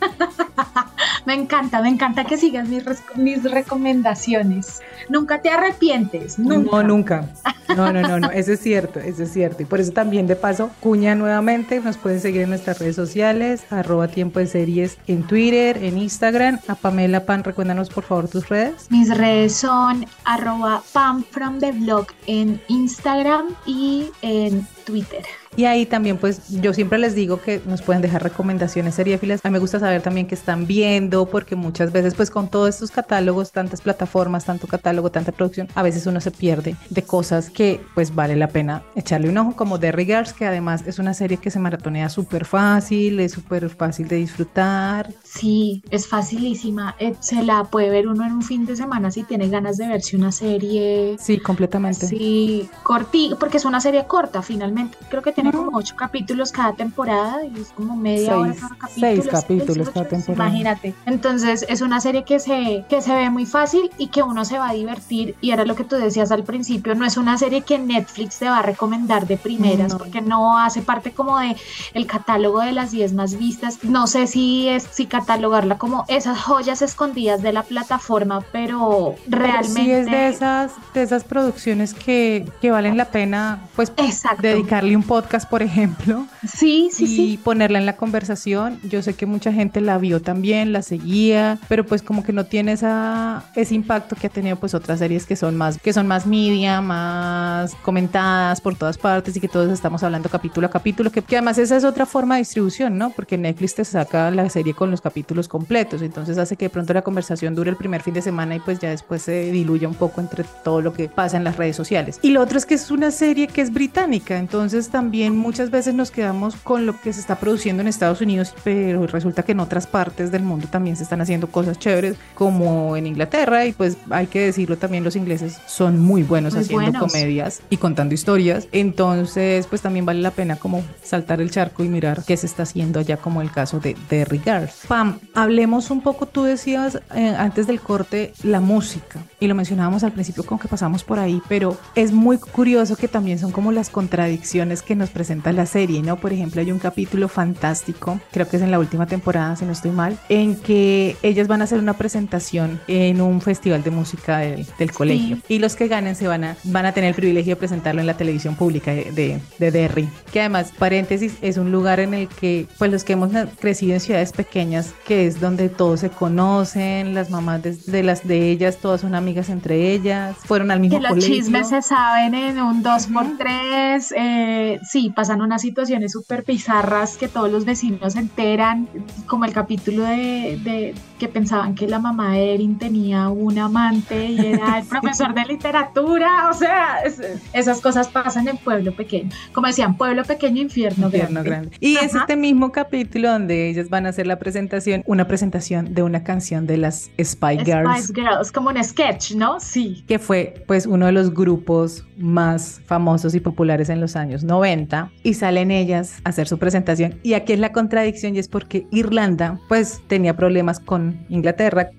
S4: Me encanta, me encanta que sigas mis, mis recomendaciones. Nunca te arrepientes, nunca.
S1: No, nunca. No, no, no, no, eso es cierto, eso es cierto. Y por eso también de paso, cuña nuevamente, nos pueden seguir en nuestras redes sociales, arroba tiempo de series en Twitter, en Instagram. A Pamela Pan, recuérdanos por favor tus redes.
S4: Mis redes son arroba Pam from the blog en Instagram y en Twitter.
S1: Y ahí también, pues yo siempre les digo que nos pueden dejar recomendaciones seriéfilas. A mí me gusta saber también qué están viendo, porque muchas veces, pues con todos estos catálogos, tantas plataformas, tanto catálogo, tanta producción, a veces uno se pierde de cosas que pues vale la pena echarle un ojo, como The Regards, que además es una serie que se maratonea súper fácil, es súper fácil de disfrutar.
S4: Sí, es facilísima. Eh, se la puede ver uno en un fin de semana si tiene ganas de verse una serie.
S1: Sí, completamente.
S4: Sí, cortita, porque es una serie corta finalmente. Creo que tiene como ocho capítulos cada temporada y es como media hora cada capítulo.
S1: Seis capítulos cada temporada.
S4: Imagínate. Entonces es una serie que se, que se ve muy fácil y que uno se va a divertir. Y era lo que tú decías al principio, no es una serie que Netflix te va a recomendar de primeras porque no hace parte como de el catálogo de las 10 más vistas. No sé si es si catalogarla como esas joyas escondidas de la plataforma, pero realmente... sí
S1: es de esas, de esas producciones que, que valen la pena pues dedicarle un podcast por ejemplo.
S4: Sí, sí,
S1: y ponerla en la conversación. Yo sé que mucha gente la vio también, la seguía, pero pues como que no tiene esa, ese impacto que ha tenido pues otras series que son más, que son más media, más comentadas por todas partes y que todos estamos hablando capítulo a capítulo, que, que además esa es otra forma de distribución, ¿no? Porque Netflix te saca la serie con los capítulos completos, entonces hace que de pronto la conversación dure el primer fin de semana y pues ya después se diluye un poco entre todo lo que pasa en las redes sociales. Y lo otro es que es una serie que es británica, entonces también también muchas veces nos quedamos con lo que se está produciendo en Estados Unidos, pero resulta que en otras partes del mundo también se están haciendo cosas chéveres, como en Inglaterra, y pues hay que decirlo también, los ingleses son muy buenos
S4: Muy
S1: haciendo
S4: buenos.
S1: comedias y contando historias, entonces pues también vale la pena como saltar el charco y mirar qué se está haciendo allá, como el caso de Derry Girls. Pam, hablemos un poco, tú decías eh, antes del corte, la música, y lo mencionábamos al principio con que pasamos por ahí, pero es muy curioso que también son como las contradicciones que nos presenta la serie, ¿no? Por ejemplo, hay un capítulo fantástico, creo que es en la última temporada, si no estoy mal, en que ellas van a hacer una presentación en un festival de música del, del colegio, y los que ganen se van a, van a tener el privilegio de presentarlo en la televisión pública de, de, de Derry, que además, paréntesis, es un lugar en el que, pues los que hemos crecido en ciudades pequeñas, que es donde todos se conocen, las mamás de, de las de ellas, todas son amigas entre ellas, fueron al mismo
S4: Que los
S1: colegio.
S4: chismes se saben en un 2x3. eh, sí, pasan unas situaciones súper bizarras que todos los vecinos se enteran, como el capítulo de, de que pensaban que la mamá de Erin tenía un amante y era el profesor de literatura. O sea, es- esas cosas pasan en pueblo pequeño. Como decían, pueblo pequeño, infierno,
S1: Infierno
S4: grande.
S1: grande. Y es
S4: Ajá.
S1: este mismo capítulo donde ellas van a hacer la presentación, una presentación de una canción de las Spy Girls.
S4: Spice Girls, como un sketch, ¿no? Sí.
S1: que fue pues uno de los grupos más famosos y populares en los años 90 y salen ellas a hacer su presentación y aquí es la contradicción y es porque Irlanda pues tenía problemas con Inglaterra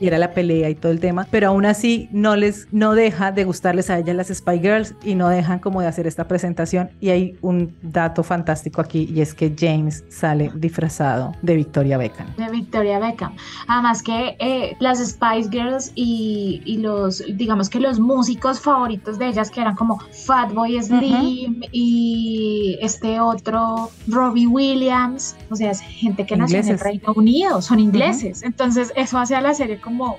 S1: y era la pelea y todo el tema, pero aún así no les no deja de gustarles a ellas las Spy Girls y no dejan como de hacer esta presentación y hay un dato fantástico aquí y es que James sale disfrazado de Victoria Beckham.
S4: de Victoria Beckham. Además que eh, las Spice Girls y, y los, digamos que los músicos favoritos de ellas, que eran como Fatboy Slim y este otro Robbie Williams, o sea, es gente que nació en el. Reino Unido, son ingleses. Entonces eso hace a la serie como,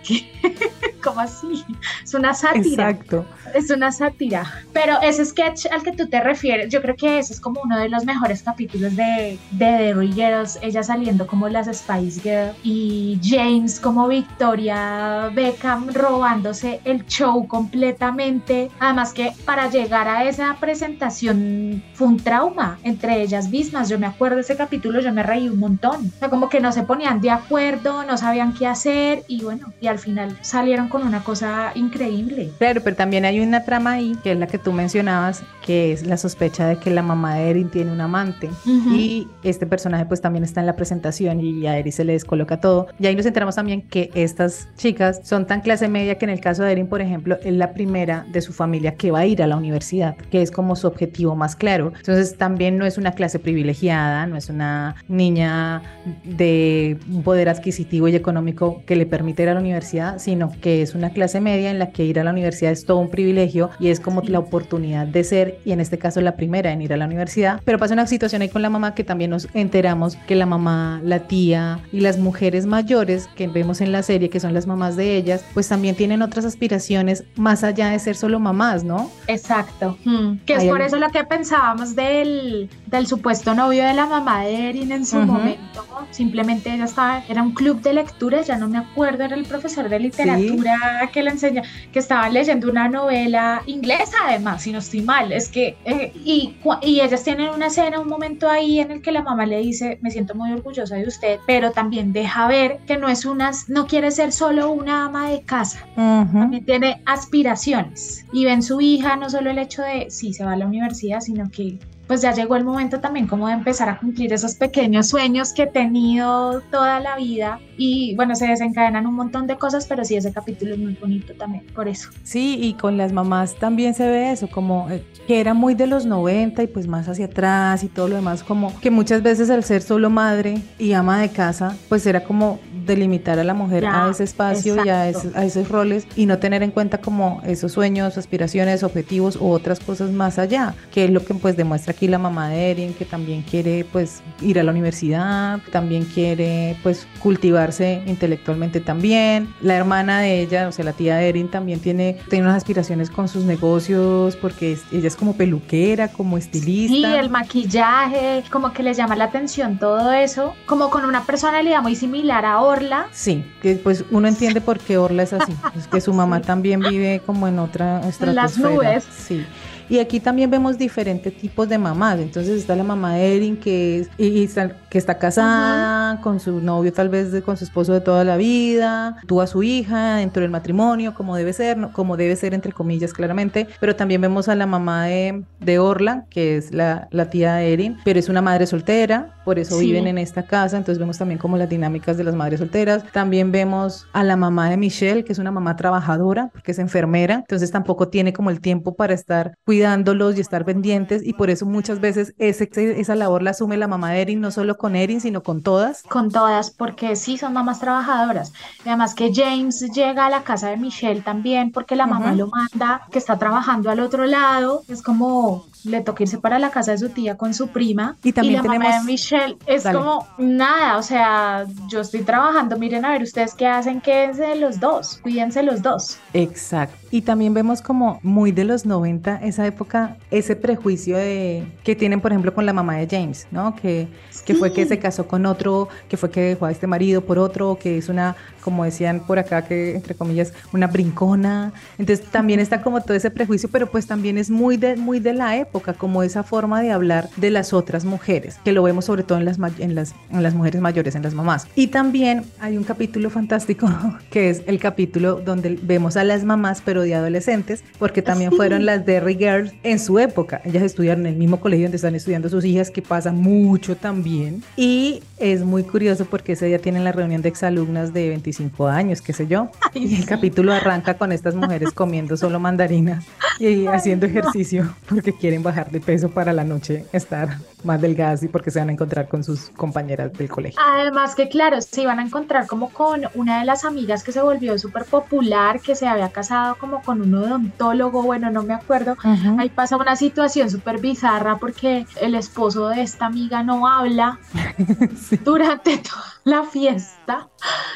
S4: como así, es una sátira.
S1: Exacto.
S4: Es una sátira. Pero ese sketch al que tú te refieres, yo creo que ese es como uno de los mejores capítulos de, de The Girls, ella saliendo como las Spice Girls y James como Victoria Beckham robándose el show completamente. Además que para llegar a esa presentación fue un trauma entre ellas mismas. Yo me acuerdo de ese capítulo, yo me reí un montón. O sea, como que no se ponían de acuerdo, no sabían qué hacer y bueno, y al final salieron con una cosa increíble.
S1: Claro, pero también hay una trama ahí, que es la que tú mencionabas, que es la sospecha de que la mamá de Erin tiene un amante. Y este personaje pues también está en la presentación y a Erin se le descoloca todo. Y ahí nos enteramos también que estas chicas son tan clase media que en el caso de Erin, por ejemplo, es la primera de su familia que va a ir a la universidad, que es como su objetivo más claro. Entonces también no es una clase privilegiada, no es una niña de un poder adquisitivo y económico que le permite ir a la universidad, sino que es una clase media en la que ir a la universidad es todo un privilegio y es como la oportunidad de ser, y en este caso la primera en ir a la universidad. Pero pasa una situación ahí con la mamá que también nos enteramos que la mamá, la tía y las mujeres mayores que vemos en la serie, que son las mamás de ellas, pues también tienen otras aspiraciones más allá de ser solo mamás, ¿no?
S4: Exacto. Mm, Que es por
S1: algo-
S4: eso lo que pensábamos del, del supuesto novio de la mamá de Erin en su
S1: Ujú.
S4: momento. Simplemente ella estaba, era un club de lectura, ya no me acuerdo, era el profesor de literatura que le enseña, que estaba leyendo una novela inglesa además, si no estoy mal. Es que, eh, y, y ellas tienen una escena, un momento ahí en el que la mamá le dice, me siento muy orgullosa de usted, pero también deja ver que no es unas, no quiere ser solo una ama de casa también tiene aspiraciones y ven su hija no solo el hecho de sí se va a la universidad sino que pues ya llegó el momento también como de empezar a cumplir esos pequeños sueños que he tenido toda la vida. Y bueno se desencadenan un montón de cosas pero sí ese capítulo es muy bonito también por eso.
S1: Sí, y con las mamás también se ve eso, como eh, que era muy de los 90 y pues más hacia atrás y todo lo demás, como que muchas veces al ser solo madre y ama de casa, pues era como delimitar a la mujer
S4: Ya,
S1: a ese espacio y a,
S4: exacto.
S1: ese- a esos roles y no tener en cuenta como esos sueños, aspiraciones, objetivos u otras cosas más allá, que es lo que pues demuestra aquí la mamá de Erin, que también quiere pues ir a la universidad, también quiere pues cultivarse intelectualmente también. La hermana de ella, o sea, la tía de Erin también tiene, tiene unas aspiraciones con sus negocios porque es- ella es como peluquera, como estilista.
S4: sí el maquillaje como que les llama la atención todo eso como con una personalidad muy similar a Orla
S1: Sí, que pues uno entiende por qué Orla es así. Es que su mamá también vive como en otra estratosfera.
S4: nubes.
S1: Sí. Y aquí también vemos diferentes tipos de mamás. Entonces está la mamá de Erin que, es, y, que está casada con su novio, tal vez con su esposo de toda la vida, tuvo a su hija dentro del matrimonio, como debe ser, como debe ser entre comillas claramente. Pero también vemos a la mamá de, de Orla, que es la, la tía de Erin, pero es una madre soltera, por eso viven en esta casa. Entonces vemos también como las dinámicas de las madres solteras. También vemos a la mamá de Michelle, que es una mamá trabajadora, porque es enfermera, entonces tampoco tiene como el tiempo para estar cuidándolos y estar pendientes y por eso muchas veces ese, esa labor la asume la mamá de Erin, no solo con Erin, sino con todas.
S4: Con todas, porque sí son mamás trabajadoras. además que James llega a la casa de Michelle también porque la mamá lo manda, que está trabajando al otro lado, es como le toca irse para la casa de su tía con su prima. Y también la tenemos... mamá de Michelle es como nada, o sea, yo estoy trabajando, miren a ver ustedes qué hacen, quédense los dos, cuídense los dos.
S1: Exacto. Y también vemos como muy de los 90, esa época, ese prejuicio de que tienen, por ejemplo, con la mamá de James, ¿no? Que, que fue que se casó con otro, que fue que dejó a este marido por otro, que es una, como decían por acá, que entre comillas, una brincona. Entonces también está como todo ese prejuicio, pero pues también es muy de, muy de la época, como esa forma de hablar de las otras mujeres, que lo vemos sobre todo en las, en las, en las mujeres mayores, en las mamás. Y también hay un capítulo fantástico, que es el capítulo donde vemos a las mamás, pero de adolescentes, porque también fueron las Derry Girls en su época. Ellas estudiaron en el mismo colegio donde están estudiando sus hijas, que pasa mucho también. Y es muy curioso porque ese día tienen la reunión de exalumnas de 25 años, qué sé yo. y el capítulo arranca con estas mujeres comiendo solo mandarinas y haciendo ejercicio porque quieren bajar de peso para la noche estar más delgadas y porque se van a encontrar con sus compañeras del colegio.
S4: Además que claro, se iban a encontrar como con una de las amigas que se volvió súper popular, que se había casado como con un odontólogo, bueno, no me acuerdo. Ahí pasa una situación súper bizarra porque el esposo de esta amiga no habla durante toda la fiesta,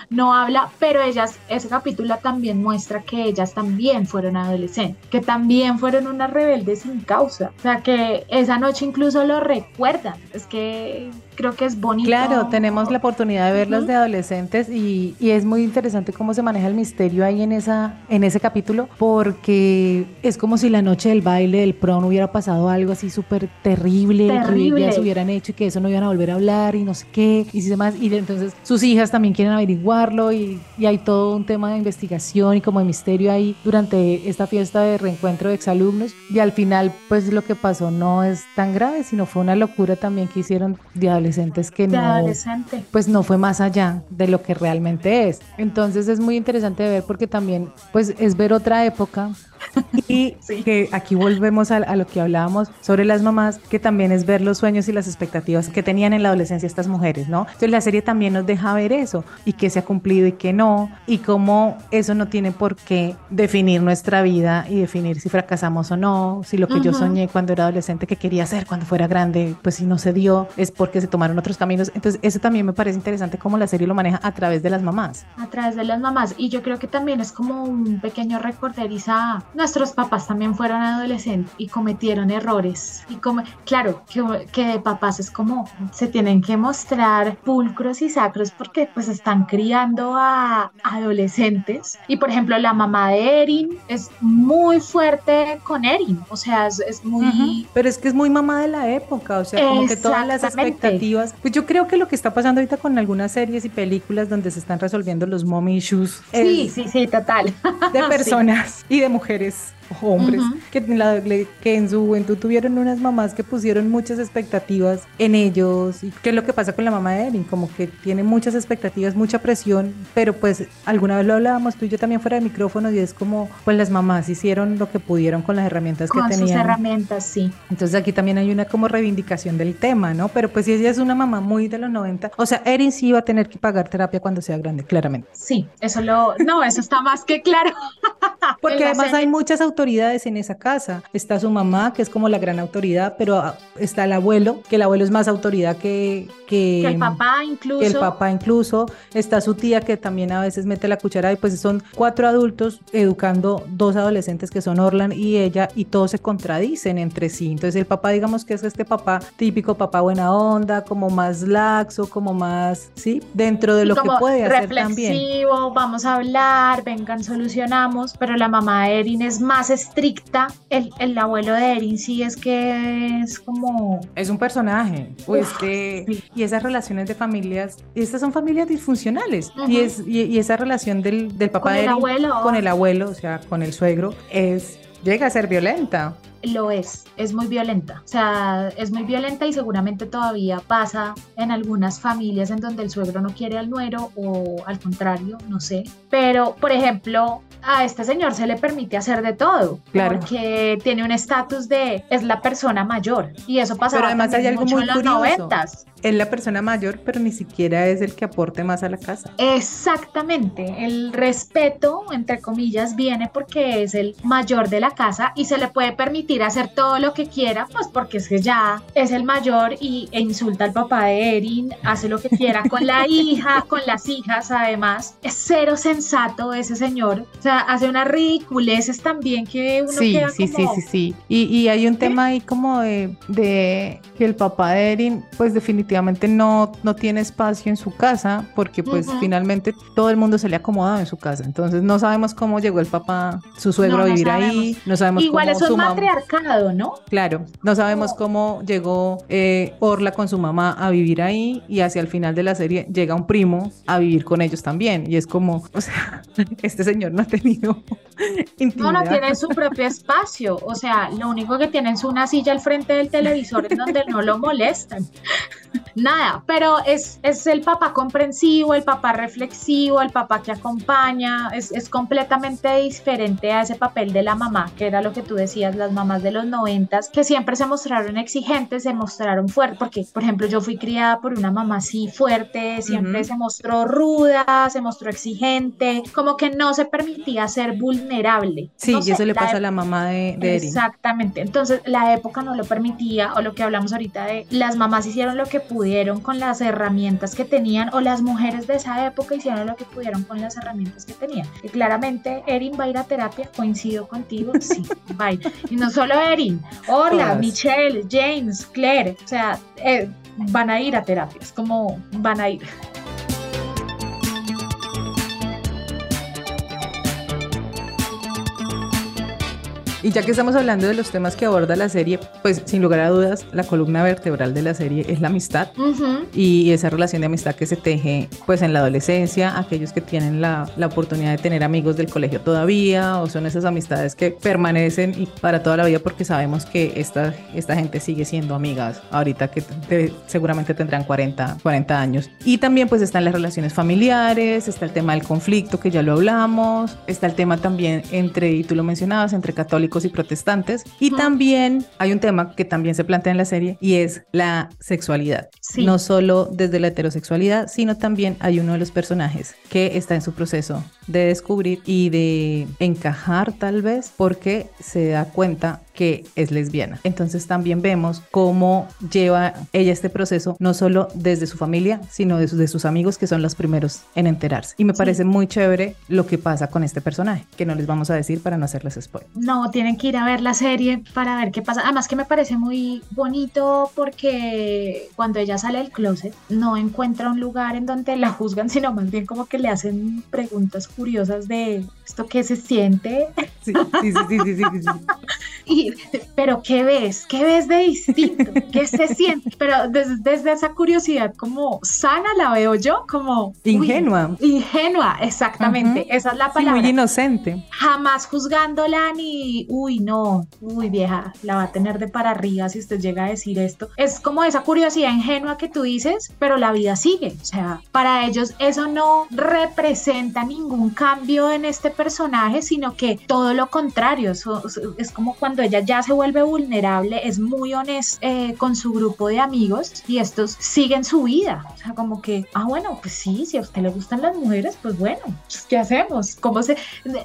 S4: no habla, pero ellas, ese capítulo también muestra que ellas también fueron adolescentes, que también fueron unas rebeldes sin causa, o sea, que esa noche incluso lo recuerdan, es que creo que es bonito.
S1: Claro, tenemos la oportunidad de verlas de adolescentes y, y, es muy interesante cómo se maneja el misterio ahí en, esa, en ese capítulo, porque es como si la noche del baile, del prom, hubiera pasado algo así súper terrible, terrible, que ellas hubieran hecho y que eso no iban a volver a hablar y no sé qué, y demás. Y entonces sus hijas también quieren averiguarlo y, y hay todo un tema de investigación y como de misterio ahí durante esta fiesta de reencuentro de exalumnos. Y al final, pues lo que pasó no es tan grave, sino fue una locura también que hicieron de adolescentes adolescentes que no, pues no fue más allá de lo que realmente es. Entonces es muy interesante ver porque también pues es ver otra época y que aquí volvemos a, lo que hablábamos sobre las mamás, que también es ver los sueños y las expectativas que tenían en la adolescencia estas mujeres, ¿no? Entonces la serie también nos deja ver eso y qué se ha cumplido y qué no, y cómo eso no tiene por qué definir nuestra vida y definir si fracasamos o no, si lo que yo soñé cuando era adolescente que quería hacer cuando fuera grande, pues si no se dio, es porque se tomaron otros caminos. Entonces eso también me parece interesante cómo la serie lo maneja a través de las mamás.
S4: A través de las mamás. Y yo creo que también es como un pequeño recorderiza nuestros papás también fueron adolescentes y cometieron errores. Y como, claro, que, que de papás es como se tienen que mostrar pulcros y sacros porque pues están criando a adolescentes. Y por ejemplo, la mamá de Erin es muy fuerte con Erin, o sea, es, muy...
S1: Pero es que es muy mamá de la época, o sea, como que todas las expectativas. Pues yo creo que lo que está pasando ahorita con algunas series y películas donde se están resolviendo los mommy issues.
S4: Sí, sí, sí, total.
S1: De personas y de mujeres oferecer hombres que, en la, que en su juventud tuvieron unas mamás que pusieron muchas expectativas en ellos. ¿Y qué es lo que pasa con la mamá de Erin? Como que tiene muchas expectativas, mucha presión, pero pues alguna vez lo hablábamos tú y yo también fuera de micrófono y es como, pues las mamás hicieron lo que pudieron con las herramientas que tenían. Con sus
S4: herramientas, sí.
S1: Entonces aquí también hay una como reivindicación del tema, ¿no? Pero pues si ella es una mamá muy de los 90, o sea, Erin sí va a tener que pagar terapia cuando sea grande, claramente.
S4: Sí, eso lo, no, eso está más que claro.
S1: Porque además hay muchas autoridades en esa casa. Está su mamá, que es como la gran autoridad, pero ah, está el abuelo, que el abuelo es más autoridad que,
S4: que, el papá incluso.
S1: el papá incluso. Está su tía, que también a veces mete la cuchara y pues son cuatro adultos educando dos adolescentes que son Orlan y ella y todos se contradicen entre sí. Entonces el papá, digamos que es este papá típico, papá buena onda, como más laxo, como más, ¿sí? Dentro de lo que puede hacer también.
S4: vamos a hablar, vengan, solucionamos, pero la mamá de Erin es más más estricta. El, el abuelo de Erin sí es que es como...
S1: Es un personaje. Pues que, Y esas relaciones de familias, estas son familias disfuncionales. y, es, y, esa relación del, del papá de Erin
S4: abuelo.
S1: con el abuelo, o sea, con el suegro, es llega a ser violenta
S4: lo es, es muy violenta. O sea, es muy violenta y seguramente todavía pasa en algunas familias en donde el suegro no quiere al nuero o al contrario, no sé. Pero, por ejemplo, a este señor se le permite hacer de todo.
S1: Claro.
S4: Porque tiene un estatus de es la persona mayor. Y eso pasa
S1: Pero además hay algo
S4: mucho
S1: muy
S4: en los
S1: curioso.
S4: noventas.
S1: Es la persona mayor, pero ni siquiera es el que aporte más a la casa.
S4: Exactamente. El respeto, entre comillas, viene porque es el mayor de la casa y se le puede permitir hacer todo lo que quiera, pues porque es que ya es el mayor y, e insulta al papá de Erin, hace lo que quiera con la hija, con las hijas, además. Es cero sensato ese señor. O sea, hace unas ridiculeces también que uno
S1: Sí,
S4: queda
S1: sí,
S4: como...
S1: sí, sí, sí. Y, y hay un tema ahí como de, de que el papá de Erin, pues definitivamente no, no tiene espacio en su casa, porque pues
S4: Ujú.
S1: finalmente todo el mundo se le ha acomodado en su casa. Entonces no sabemos cómo llegó el papá, su suegro
S4: No,
S1: a
S4: no
S1: vivir ahí, no sabemos
S4: Igual
S1: cómo su mamá-
S4: ¿no?
S1: Claro, no sabemos cómo llegó eh, Orla con su mamá a vivir ahí y hacia el final de la serie llega un primo a vivir con ellos también. Y es como, o sea, este señor no ha tenido
S4: No, no tiene su propio espacio. O sea, lo único que tiene es una silla al frente del televisor en donde no lo molestan. Nada, pero es, es el papá comprensivo, el papá reflexivo, el papá que acompaña, es, es completamente diferente a ese papel de la mamá, que era lo que tú decías, las mamás de los noventas, que siempre se mostraron exigentes, se mostraron fuertes, porque, por ejemplo, yo fui criada por una mamá así fuerte, siempre se mostró ruda, se mostró exigente, como que no se permitía ser vulnerable.
S1: Sí,
S4: No
S1: y eso le pasa a la mamá de, de Erin.
S4: Exactamente. Entonces, la época no lo permitía, o lo que hablamos ahorita de las mamás hicieron lo que pudieron con las herramientas que tenían, o las mujeres de esa época hicieron lo que pudieron con las herramientas que tenían. Y claramente, Erin va a ir a terapia, coincido contigo, sí, va. Y no solo Erin, Orla,
S1: Todas.
S4: Michelle, James, Claire, o sea, eh, van a ir a terapia, es como van a ir.
S1: Y ya que estamos hablando de los temas que aborda la serie, pues sin lugar a dudas, la columna vertebral de la serie es la amistad.
S4: Ujú.
S1: y esa relación de amistad que se teje pues en la adolescencia, aquellos que tienen la, la oportunidad de tener amigos del colegio todavía o son esas amistades que permanecen y para toda la vida porque sabemos que esta, esta gente sigue siendo amigas ahorita que te- seguramente tendrán 40, 40 años. Y también pues están las relaciones familiares, está el tema del conflicto que ya lo hablamos, está el tema también entre, y tú lo mencionabas, entre católicos y protestantes y también hay un tema que también se plantea en la serie y es la sexualidad.
S4: Sí.
S1: No solo desde la heterosexualidad, sino también hay uno de los personajes que está en su proceso de descubrir y de encajar tal vez porque se da cuenta que es lesbiana. Entonces también vemos cómo lleva ella este proceso, no solo desde su familia, sino de sus, de sus amigos que son los primeros en enterarse. Y me parece muy chévere lo que pasa con este personaje, que no les vamos a decir para no hacerles spoiler.
S4: No, tienen que ir a ver la serie para ver qué pasa. Además que me parece muy bonito porque cuando ella sale del closet no encuentra un lugar en donde la juzgan, sino más bien como que le hacen preguntas curiosas de esto qué se siente.
S1: Sí, sí, sí, sí, sí, sí, sí.
S4: Y, pero ¿qué ves? ¿Qué ves de distinto? ¿Qué se siente? Pero desde, desde esa curiosidad como sana la veo yo, como... uy,
S1: Ingenua.
S4: ingenua, exactamente.
S1: Ujú.
S4: Esa es la
S1: Sí,
S4: palabra
S1: muy inocente.
S4: jamás juzgándola ni, uy, no, uy, vieja, la va a tener de para arriba si usted llega a decir esto. Es como esa curiosidad ingenua que tú dices, pero la vida sigue. O sea, para ellos eso no representa ningún cambio en este personaje, sino que todo lo contrario. Eso- es como cuando ella ya se vuelve vulnerable, es muy honesta eh, con su grupo de amigos y estos siguen su vida. O sea, como que, ah, bueno, pues sí, si a usted le gustan las mujeres, pues bueno, pues, ¿qué hacemos? ¿Cómo se...?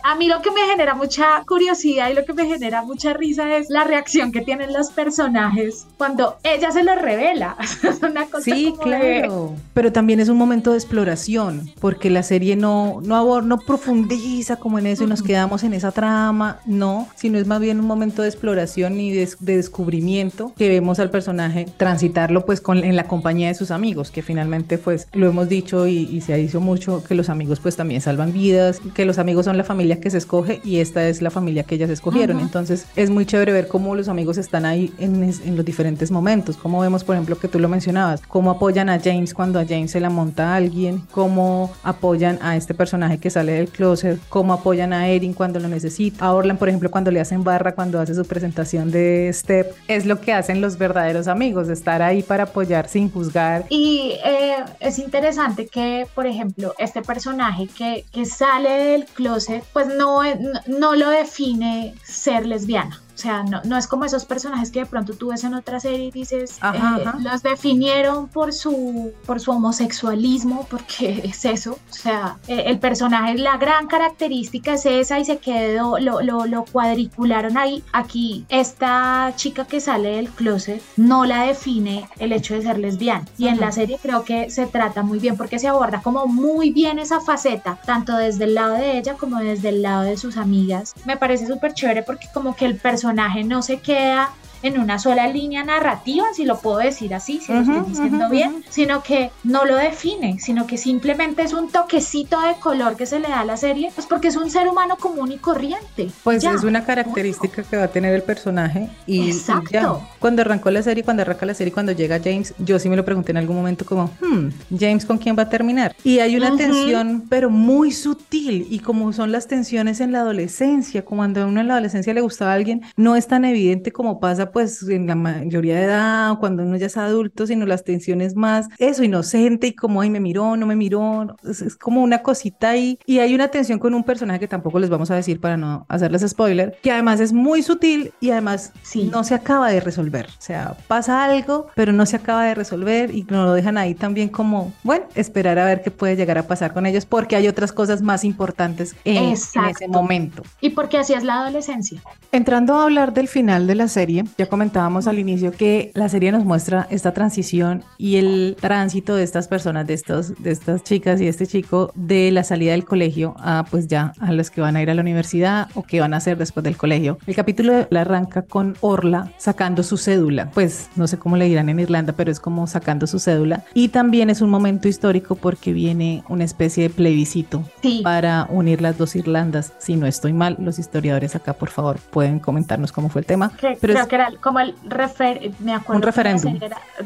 S4: A mí lo que me genera mucha curiosidad y lo que me genera mucha risa es la reacción que tienen los personajes cuando ella se lo revela. es una cosa
S1: Sí,
S4: como de-
S1: claro. Pero también es un momento de exploración, porque la serie no, no, abor- no profundiza como en eso y nos quedamos en esa trama, no, sino es más bien un momento de exploración y de, de descubrimiento que vemos al personaje transitarlo pues con, en la compañía de sus amigos, que finalmente pues lo hemos dicho y, y se ha dicho mucho que los amigos pues también salvan vidas, que los amigos son la familia que se escoge y esta es la familia que ellas escogieron. Entonces es muy chévere ver cómo los amigos están ahí en, en los diferentes momentos, como vemos por ejemplo que tú lo mencionabas, cómo apoyan a James cuando a James se la monta a alguien, cómo apoyan a este personaje que sale del closet, cómo apoyan a Erin cuando lo necesita, a Orlan por ejemplo cuando le hacen barra, cuando hace su presentación de Step, es lo que hacen los verdaderos amigos, estar ahí para apoyar sin juzgar.
S4: Y eh, es interesante que, por ejemplo, este personaje que, que sale del closet, pues no, no, no lo define ser lesbiana. O sea, no, no es como esos personajes que de pronto tú ves en otra serie y dices,
S1: Ajá,
S4: eh,
S1: ajá.
S4: los definieron por su, por su homosexualismo, porque es eso. O sea, eh, el personaje, la gran característica es esa y se quedó, lo, lo, lo cuadricularon ahí. Aquí, esta chica que sale del closet no la define el hecho de ser lesbiana. Y en la serie creo que se trata muy bien porque se aborda como muy bien esa faceta, tanto desde el lado de ella como desde el lado de sus amigas. Me parece súper chévere porque como que el personaje no se queda en una sola línea narrativa, si lo puedo decir así, si lo
S1: Ujú,
S4: estoy diciendo
S1: ujú,
S4: bien,
S1: ujú.
S4: sino que no lo define, sino que simplemente es un toquecito de color que se le da a la serie, pues porque es un ser humano común y corriente.
S1: Pues
S4: Ya.
S1: es una característica que va a tener el personaje y, y
S4: Exacto.
S1: ya. Cuando arrancó la serie, cuando arranca la serie, cuando llega James, yo sí me lo pregunté en algún momento como, hmm, James con quién va a terminar. Y hay una tensión, pero muy sutil y como son las tensiones en la adolescencia, como cuando a uno en la adolescencia le gustaba a alguien, no es tan evidente como pasa pues en la mayoría de edad o cuando uno ya es adulto, sino las tensiones más, eso, inocente y como, ay, me miró, no me miró, es, es como una cosita ahí. Y hay una tensión con un personaje que tampoco les vamos a decir para no hacerles spoiler, que además es muy sutil y además
S4: Sí.
S1: no se acaba de resolver. O sea, pasa algo, pero no se acaba de resolver y nos lo dejan ahí también como, bueno, esperar a ver qué puede llegar a pasar con ellos porque hay otras cosas más importantes en, en ese momento.
S4: Y porque así es la adolescencia.
S1: Entrando a hablar del final de la serie, ya comentábamos al inicio que la serie nos muestra esta transición y el tránsito de estas personas, de, estos, de estas chicas y este chico, de la salida del colegio a pues ya a los que van a ir a la universidad o que van a hacer después del colegio. El capítulo la arranca con Orla sacando su cédula, pues no sé cómo le dirán en Irlanda, pero es como sacando su cédula. Y también es un momento histórico porque viene una especie de plebiscito
S4: Sí.
S1: para unir las dos Irlandas. Si no estoy mal, los historiadores acá, por favor, pueden comentarnos cómo fue el tema.
S4: Que-
S1: Pero
S4: creo
S1: es-
S4: que era como el refer me acuerdo
S1: Un referéndum.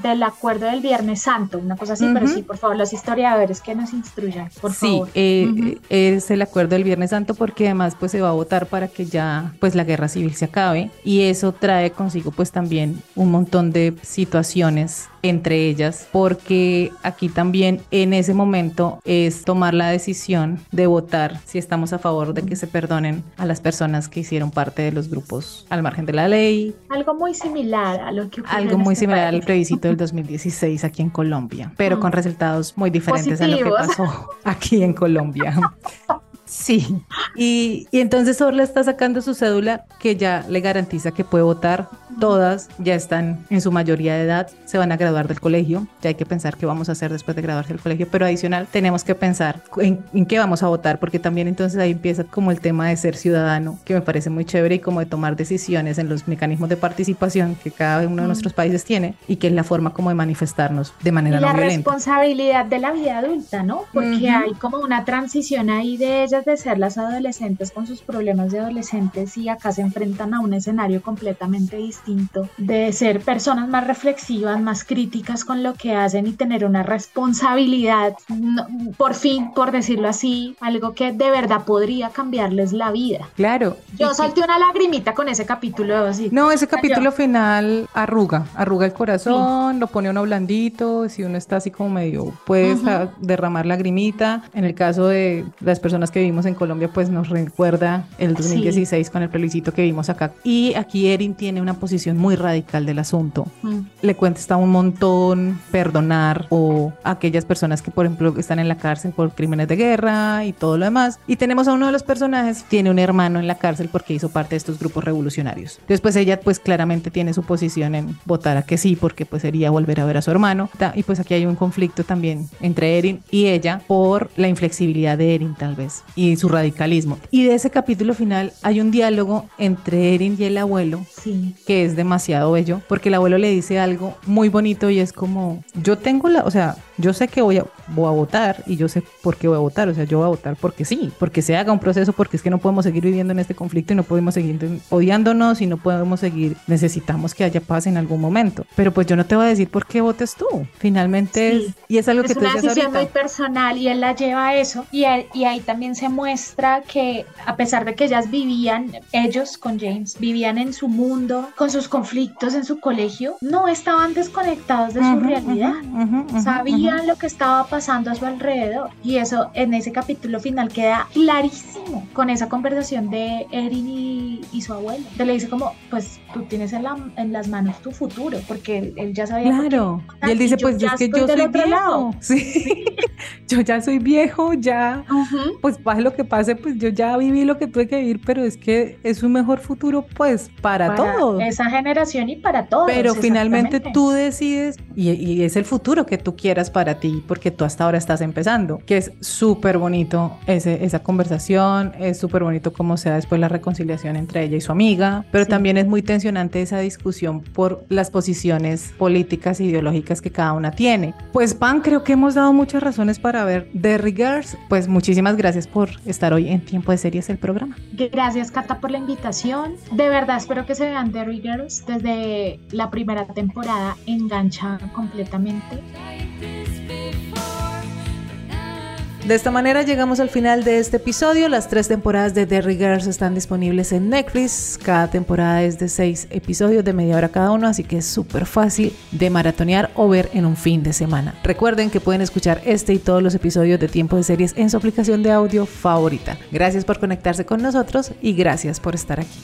S4: del acuerdo del Viernes Santo, una cosa así, pero sí, por favor, los historiadores que nos instruyan, por
S1: sí,
S4: favor.
S1: eh,
S4: Ujú.
S1: es el acuerdo del Viernes Santo porque además pues se va a votar para que ya pues la guerra civil se acabe y eso trae consigo pues también un montón de situaciones entre ellas porque aquí también en ese momento es tomar la decisión de votar si estamos a favor de que se perdonen a las personas que hicieron parte de los grupos al margen de la ley,
S4: Algo muy similar a lo que ocurrió
S1: algo muy
S4: este
S1: similar al plebiscito del 2016 aquí en Colombia, pero con
S4: Mm.
S1: resultados muy diferentes a lo que pasó aquí en Colombia. Sí, y, y entonces Orla está sacando su cédula que ya le garantiza que puede votar. Todas ya están en su mayoría de edad, se van a graduar del colegio. Ya hay que pensar qué vamos a hacer después de graduarse del colegio, pero adicional tenemos que pensar en, en qué vamos a votar, porque también entonces ahí empieza como el tema de ser ciudadano, que me parece muy chévere y como de tomar decisiones en los mecanismos de participación que cada uno de nuestros países tiene y que es la forma como de manifestarnos de manera
S4: y
S1: no
S4: la
S1: violenta.
S4: responsabilidad de la vida adulta, ¿no? Porque hay como una transición ahí de ellas de ser las adolescentes con sus problemas de adolescentes y acá se enfrentan a un escenario completamente distinto de ser personas más reflexivas, más críticas con lo que hacen y tener una responsabilidad, no- por fin, por decirlo así, algo que de verdad podría cambiarles la vida.
S1: Claro.
S4: Yo solté una lagrimita con ese capítulo así.
S1: No, ese capítulo final arruga, arruga el corazón, lo pone uno blandito, si uno está así como medio, puede
S4: Ujú.
S1: sa- derramar lagrimita. En el caso de las personas que vivimos en Colombia, pues nos recuerda el 2016 con el plebiscito que vimos acá. Y aquí Erin tiene una posición muy radical del asunto.
S4: Mm.
S1: Le cuesta un montón perdonar o aquellas personas que, por ejemplo, están en la cárcel por crímenes de guerra y todo lo demás. Y tenemos a uno de los personajes, tiene un hermano en la cárcel porque hizo parte de estos grupos revolucionarios. Pues ella, pues claramente tiene su posición en votar a que sí, porque pues sería volver a ver a su hermano. Y pues aquí hay un conflicto también entre Erin y ella por la inflexibilidad de Erin, tal vez. Y su radicalismo. Y de ese capítulo final hay un diálogo entre Erin y el abuelo
S4: Sí.
S1: que es demasiado bello, porque el abuelo le dice algo muy bonito y es como, yo tengo la, o sea, yo sé que voy a, voy a votar y yo sé por qué voy a votar, o sea, yo voy a votar porque sí, porque se haga un proceso, porque es que no podemos seguir viviendo en este conflicto y no podemos seguir odiándonos y no podemos seguir, necesitamos que haya paz en algún momento, pero pues yo no te voy a decir por qué votes tú, finalmente
S4: Sí.
S1: es, y es algo que
S4: es
S1: tú
S4: una decisión muy
S1: ahorita.
S4: personal y él la lleva a eso y, a- y ahí también se muestra que a pesar de que ellas vivían, ellos con James, vivían en su mundo, con sus conflictos en su colegio, no estaban desconectados de su
S1: Ujú,
S4: realidad.
S1: ujú, ujú, ujú,
S4: Sabían lo que estaba pasando a su alrededor y eso en ese capítulo final queda clarísimo con esa conversación de Erin y, y su abuelo. Te le dice como, pues tú tienes en, la- en las manos tu futuro porque él, él ya sabía.
S1: Claro. Y él dice,
S4: yo
S1: pues es que yo soy
S4: otro lado".
S1: viejo. Sí. yo ya soy viejo, ya.
S4: Ujú.
S1: Pues pase lo que pase, pues yo ya viví lo que tuve que vivir, pero es que es un mejor futuro, pues, para, todos.
S4: esa generación y para todos.
S1: Pero finalmente tú decides y, y es el futuro que tú quieras para ti, porque tú hasta ahora estás empezando, que es súper bonito ese, esa conversación, es súper bonito cómo se da después la reconciliación entre ella y su amiga, pero
S4: Sí.
S1: también es muy tensionante esa discusión por las posiciones políticas e ideológicas que cada una tiene. Pues Pan, creo que hemos dado muchas razones para ver The Girls, pues muchísimas gracias por estar hoy en Tiempo de Series el programa.
S4: Gracias, Cata, por la invitación. De verdad, espero que se vean Derry Girls desde la primera temporada. Engancha completamente.
S1: De esta manera llegamos al final de este episodio. Las tres temporadas de Derry Girls están disponibles en Netflix. Cada temporada es de seis episodios de media hora cada uno, así que es súper fácil de maratonear o ver en un fin de semana. Recuerden que pueden escuchar este y todos los episodios de Tiempo de Series en su aplicación de audio favorita. Gracias por conectarse con nosotros y gracias por estar aquí.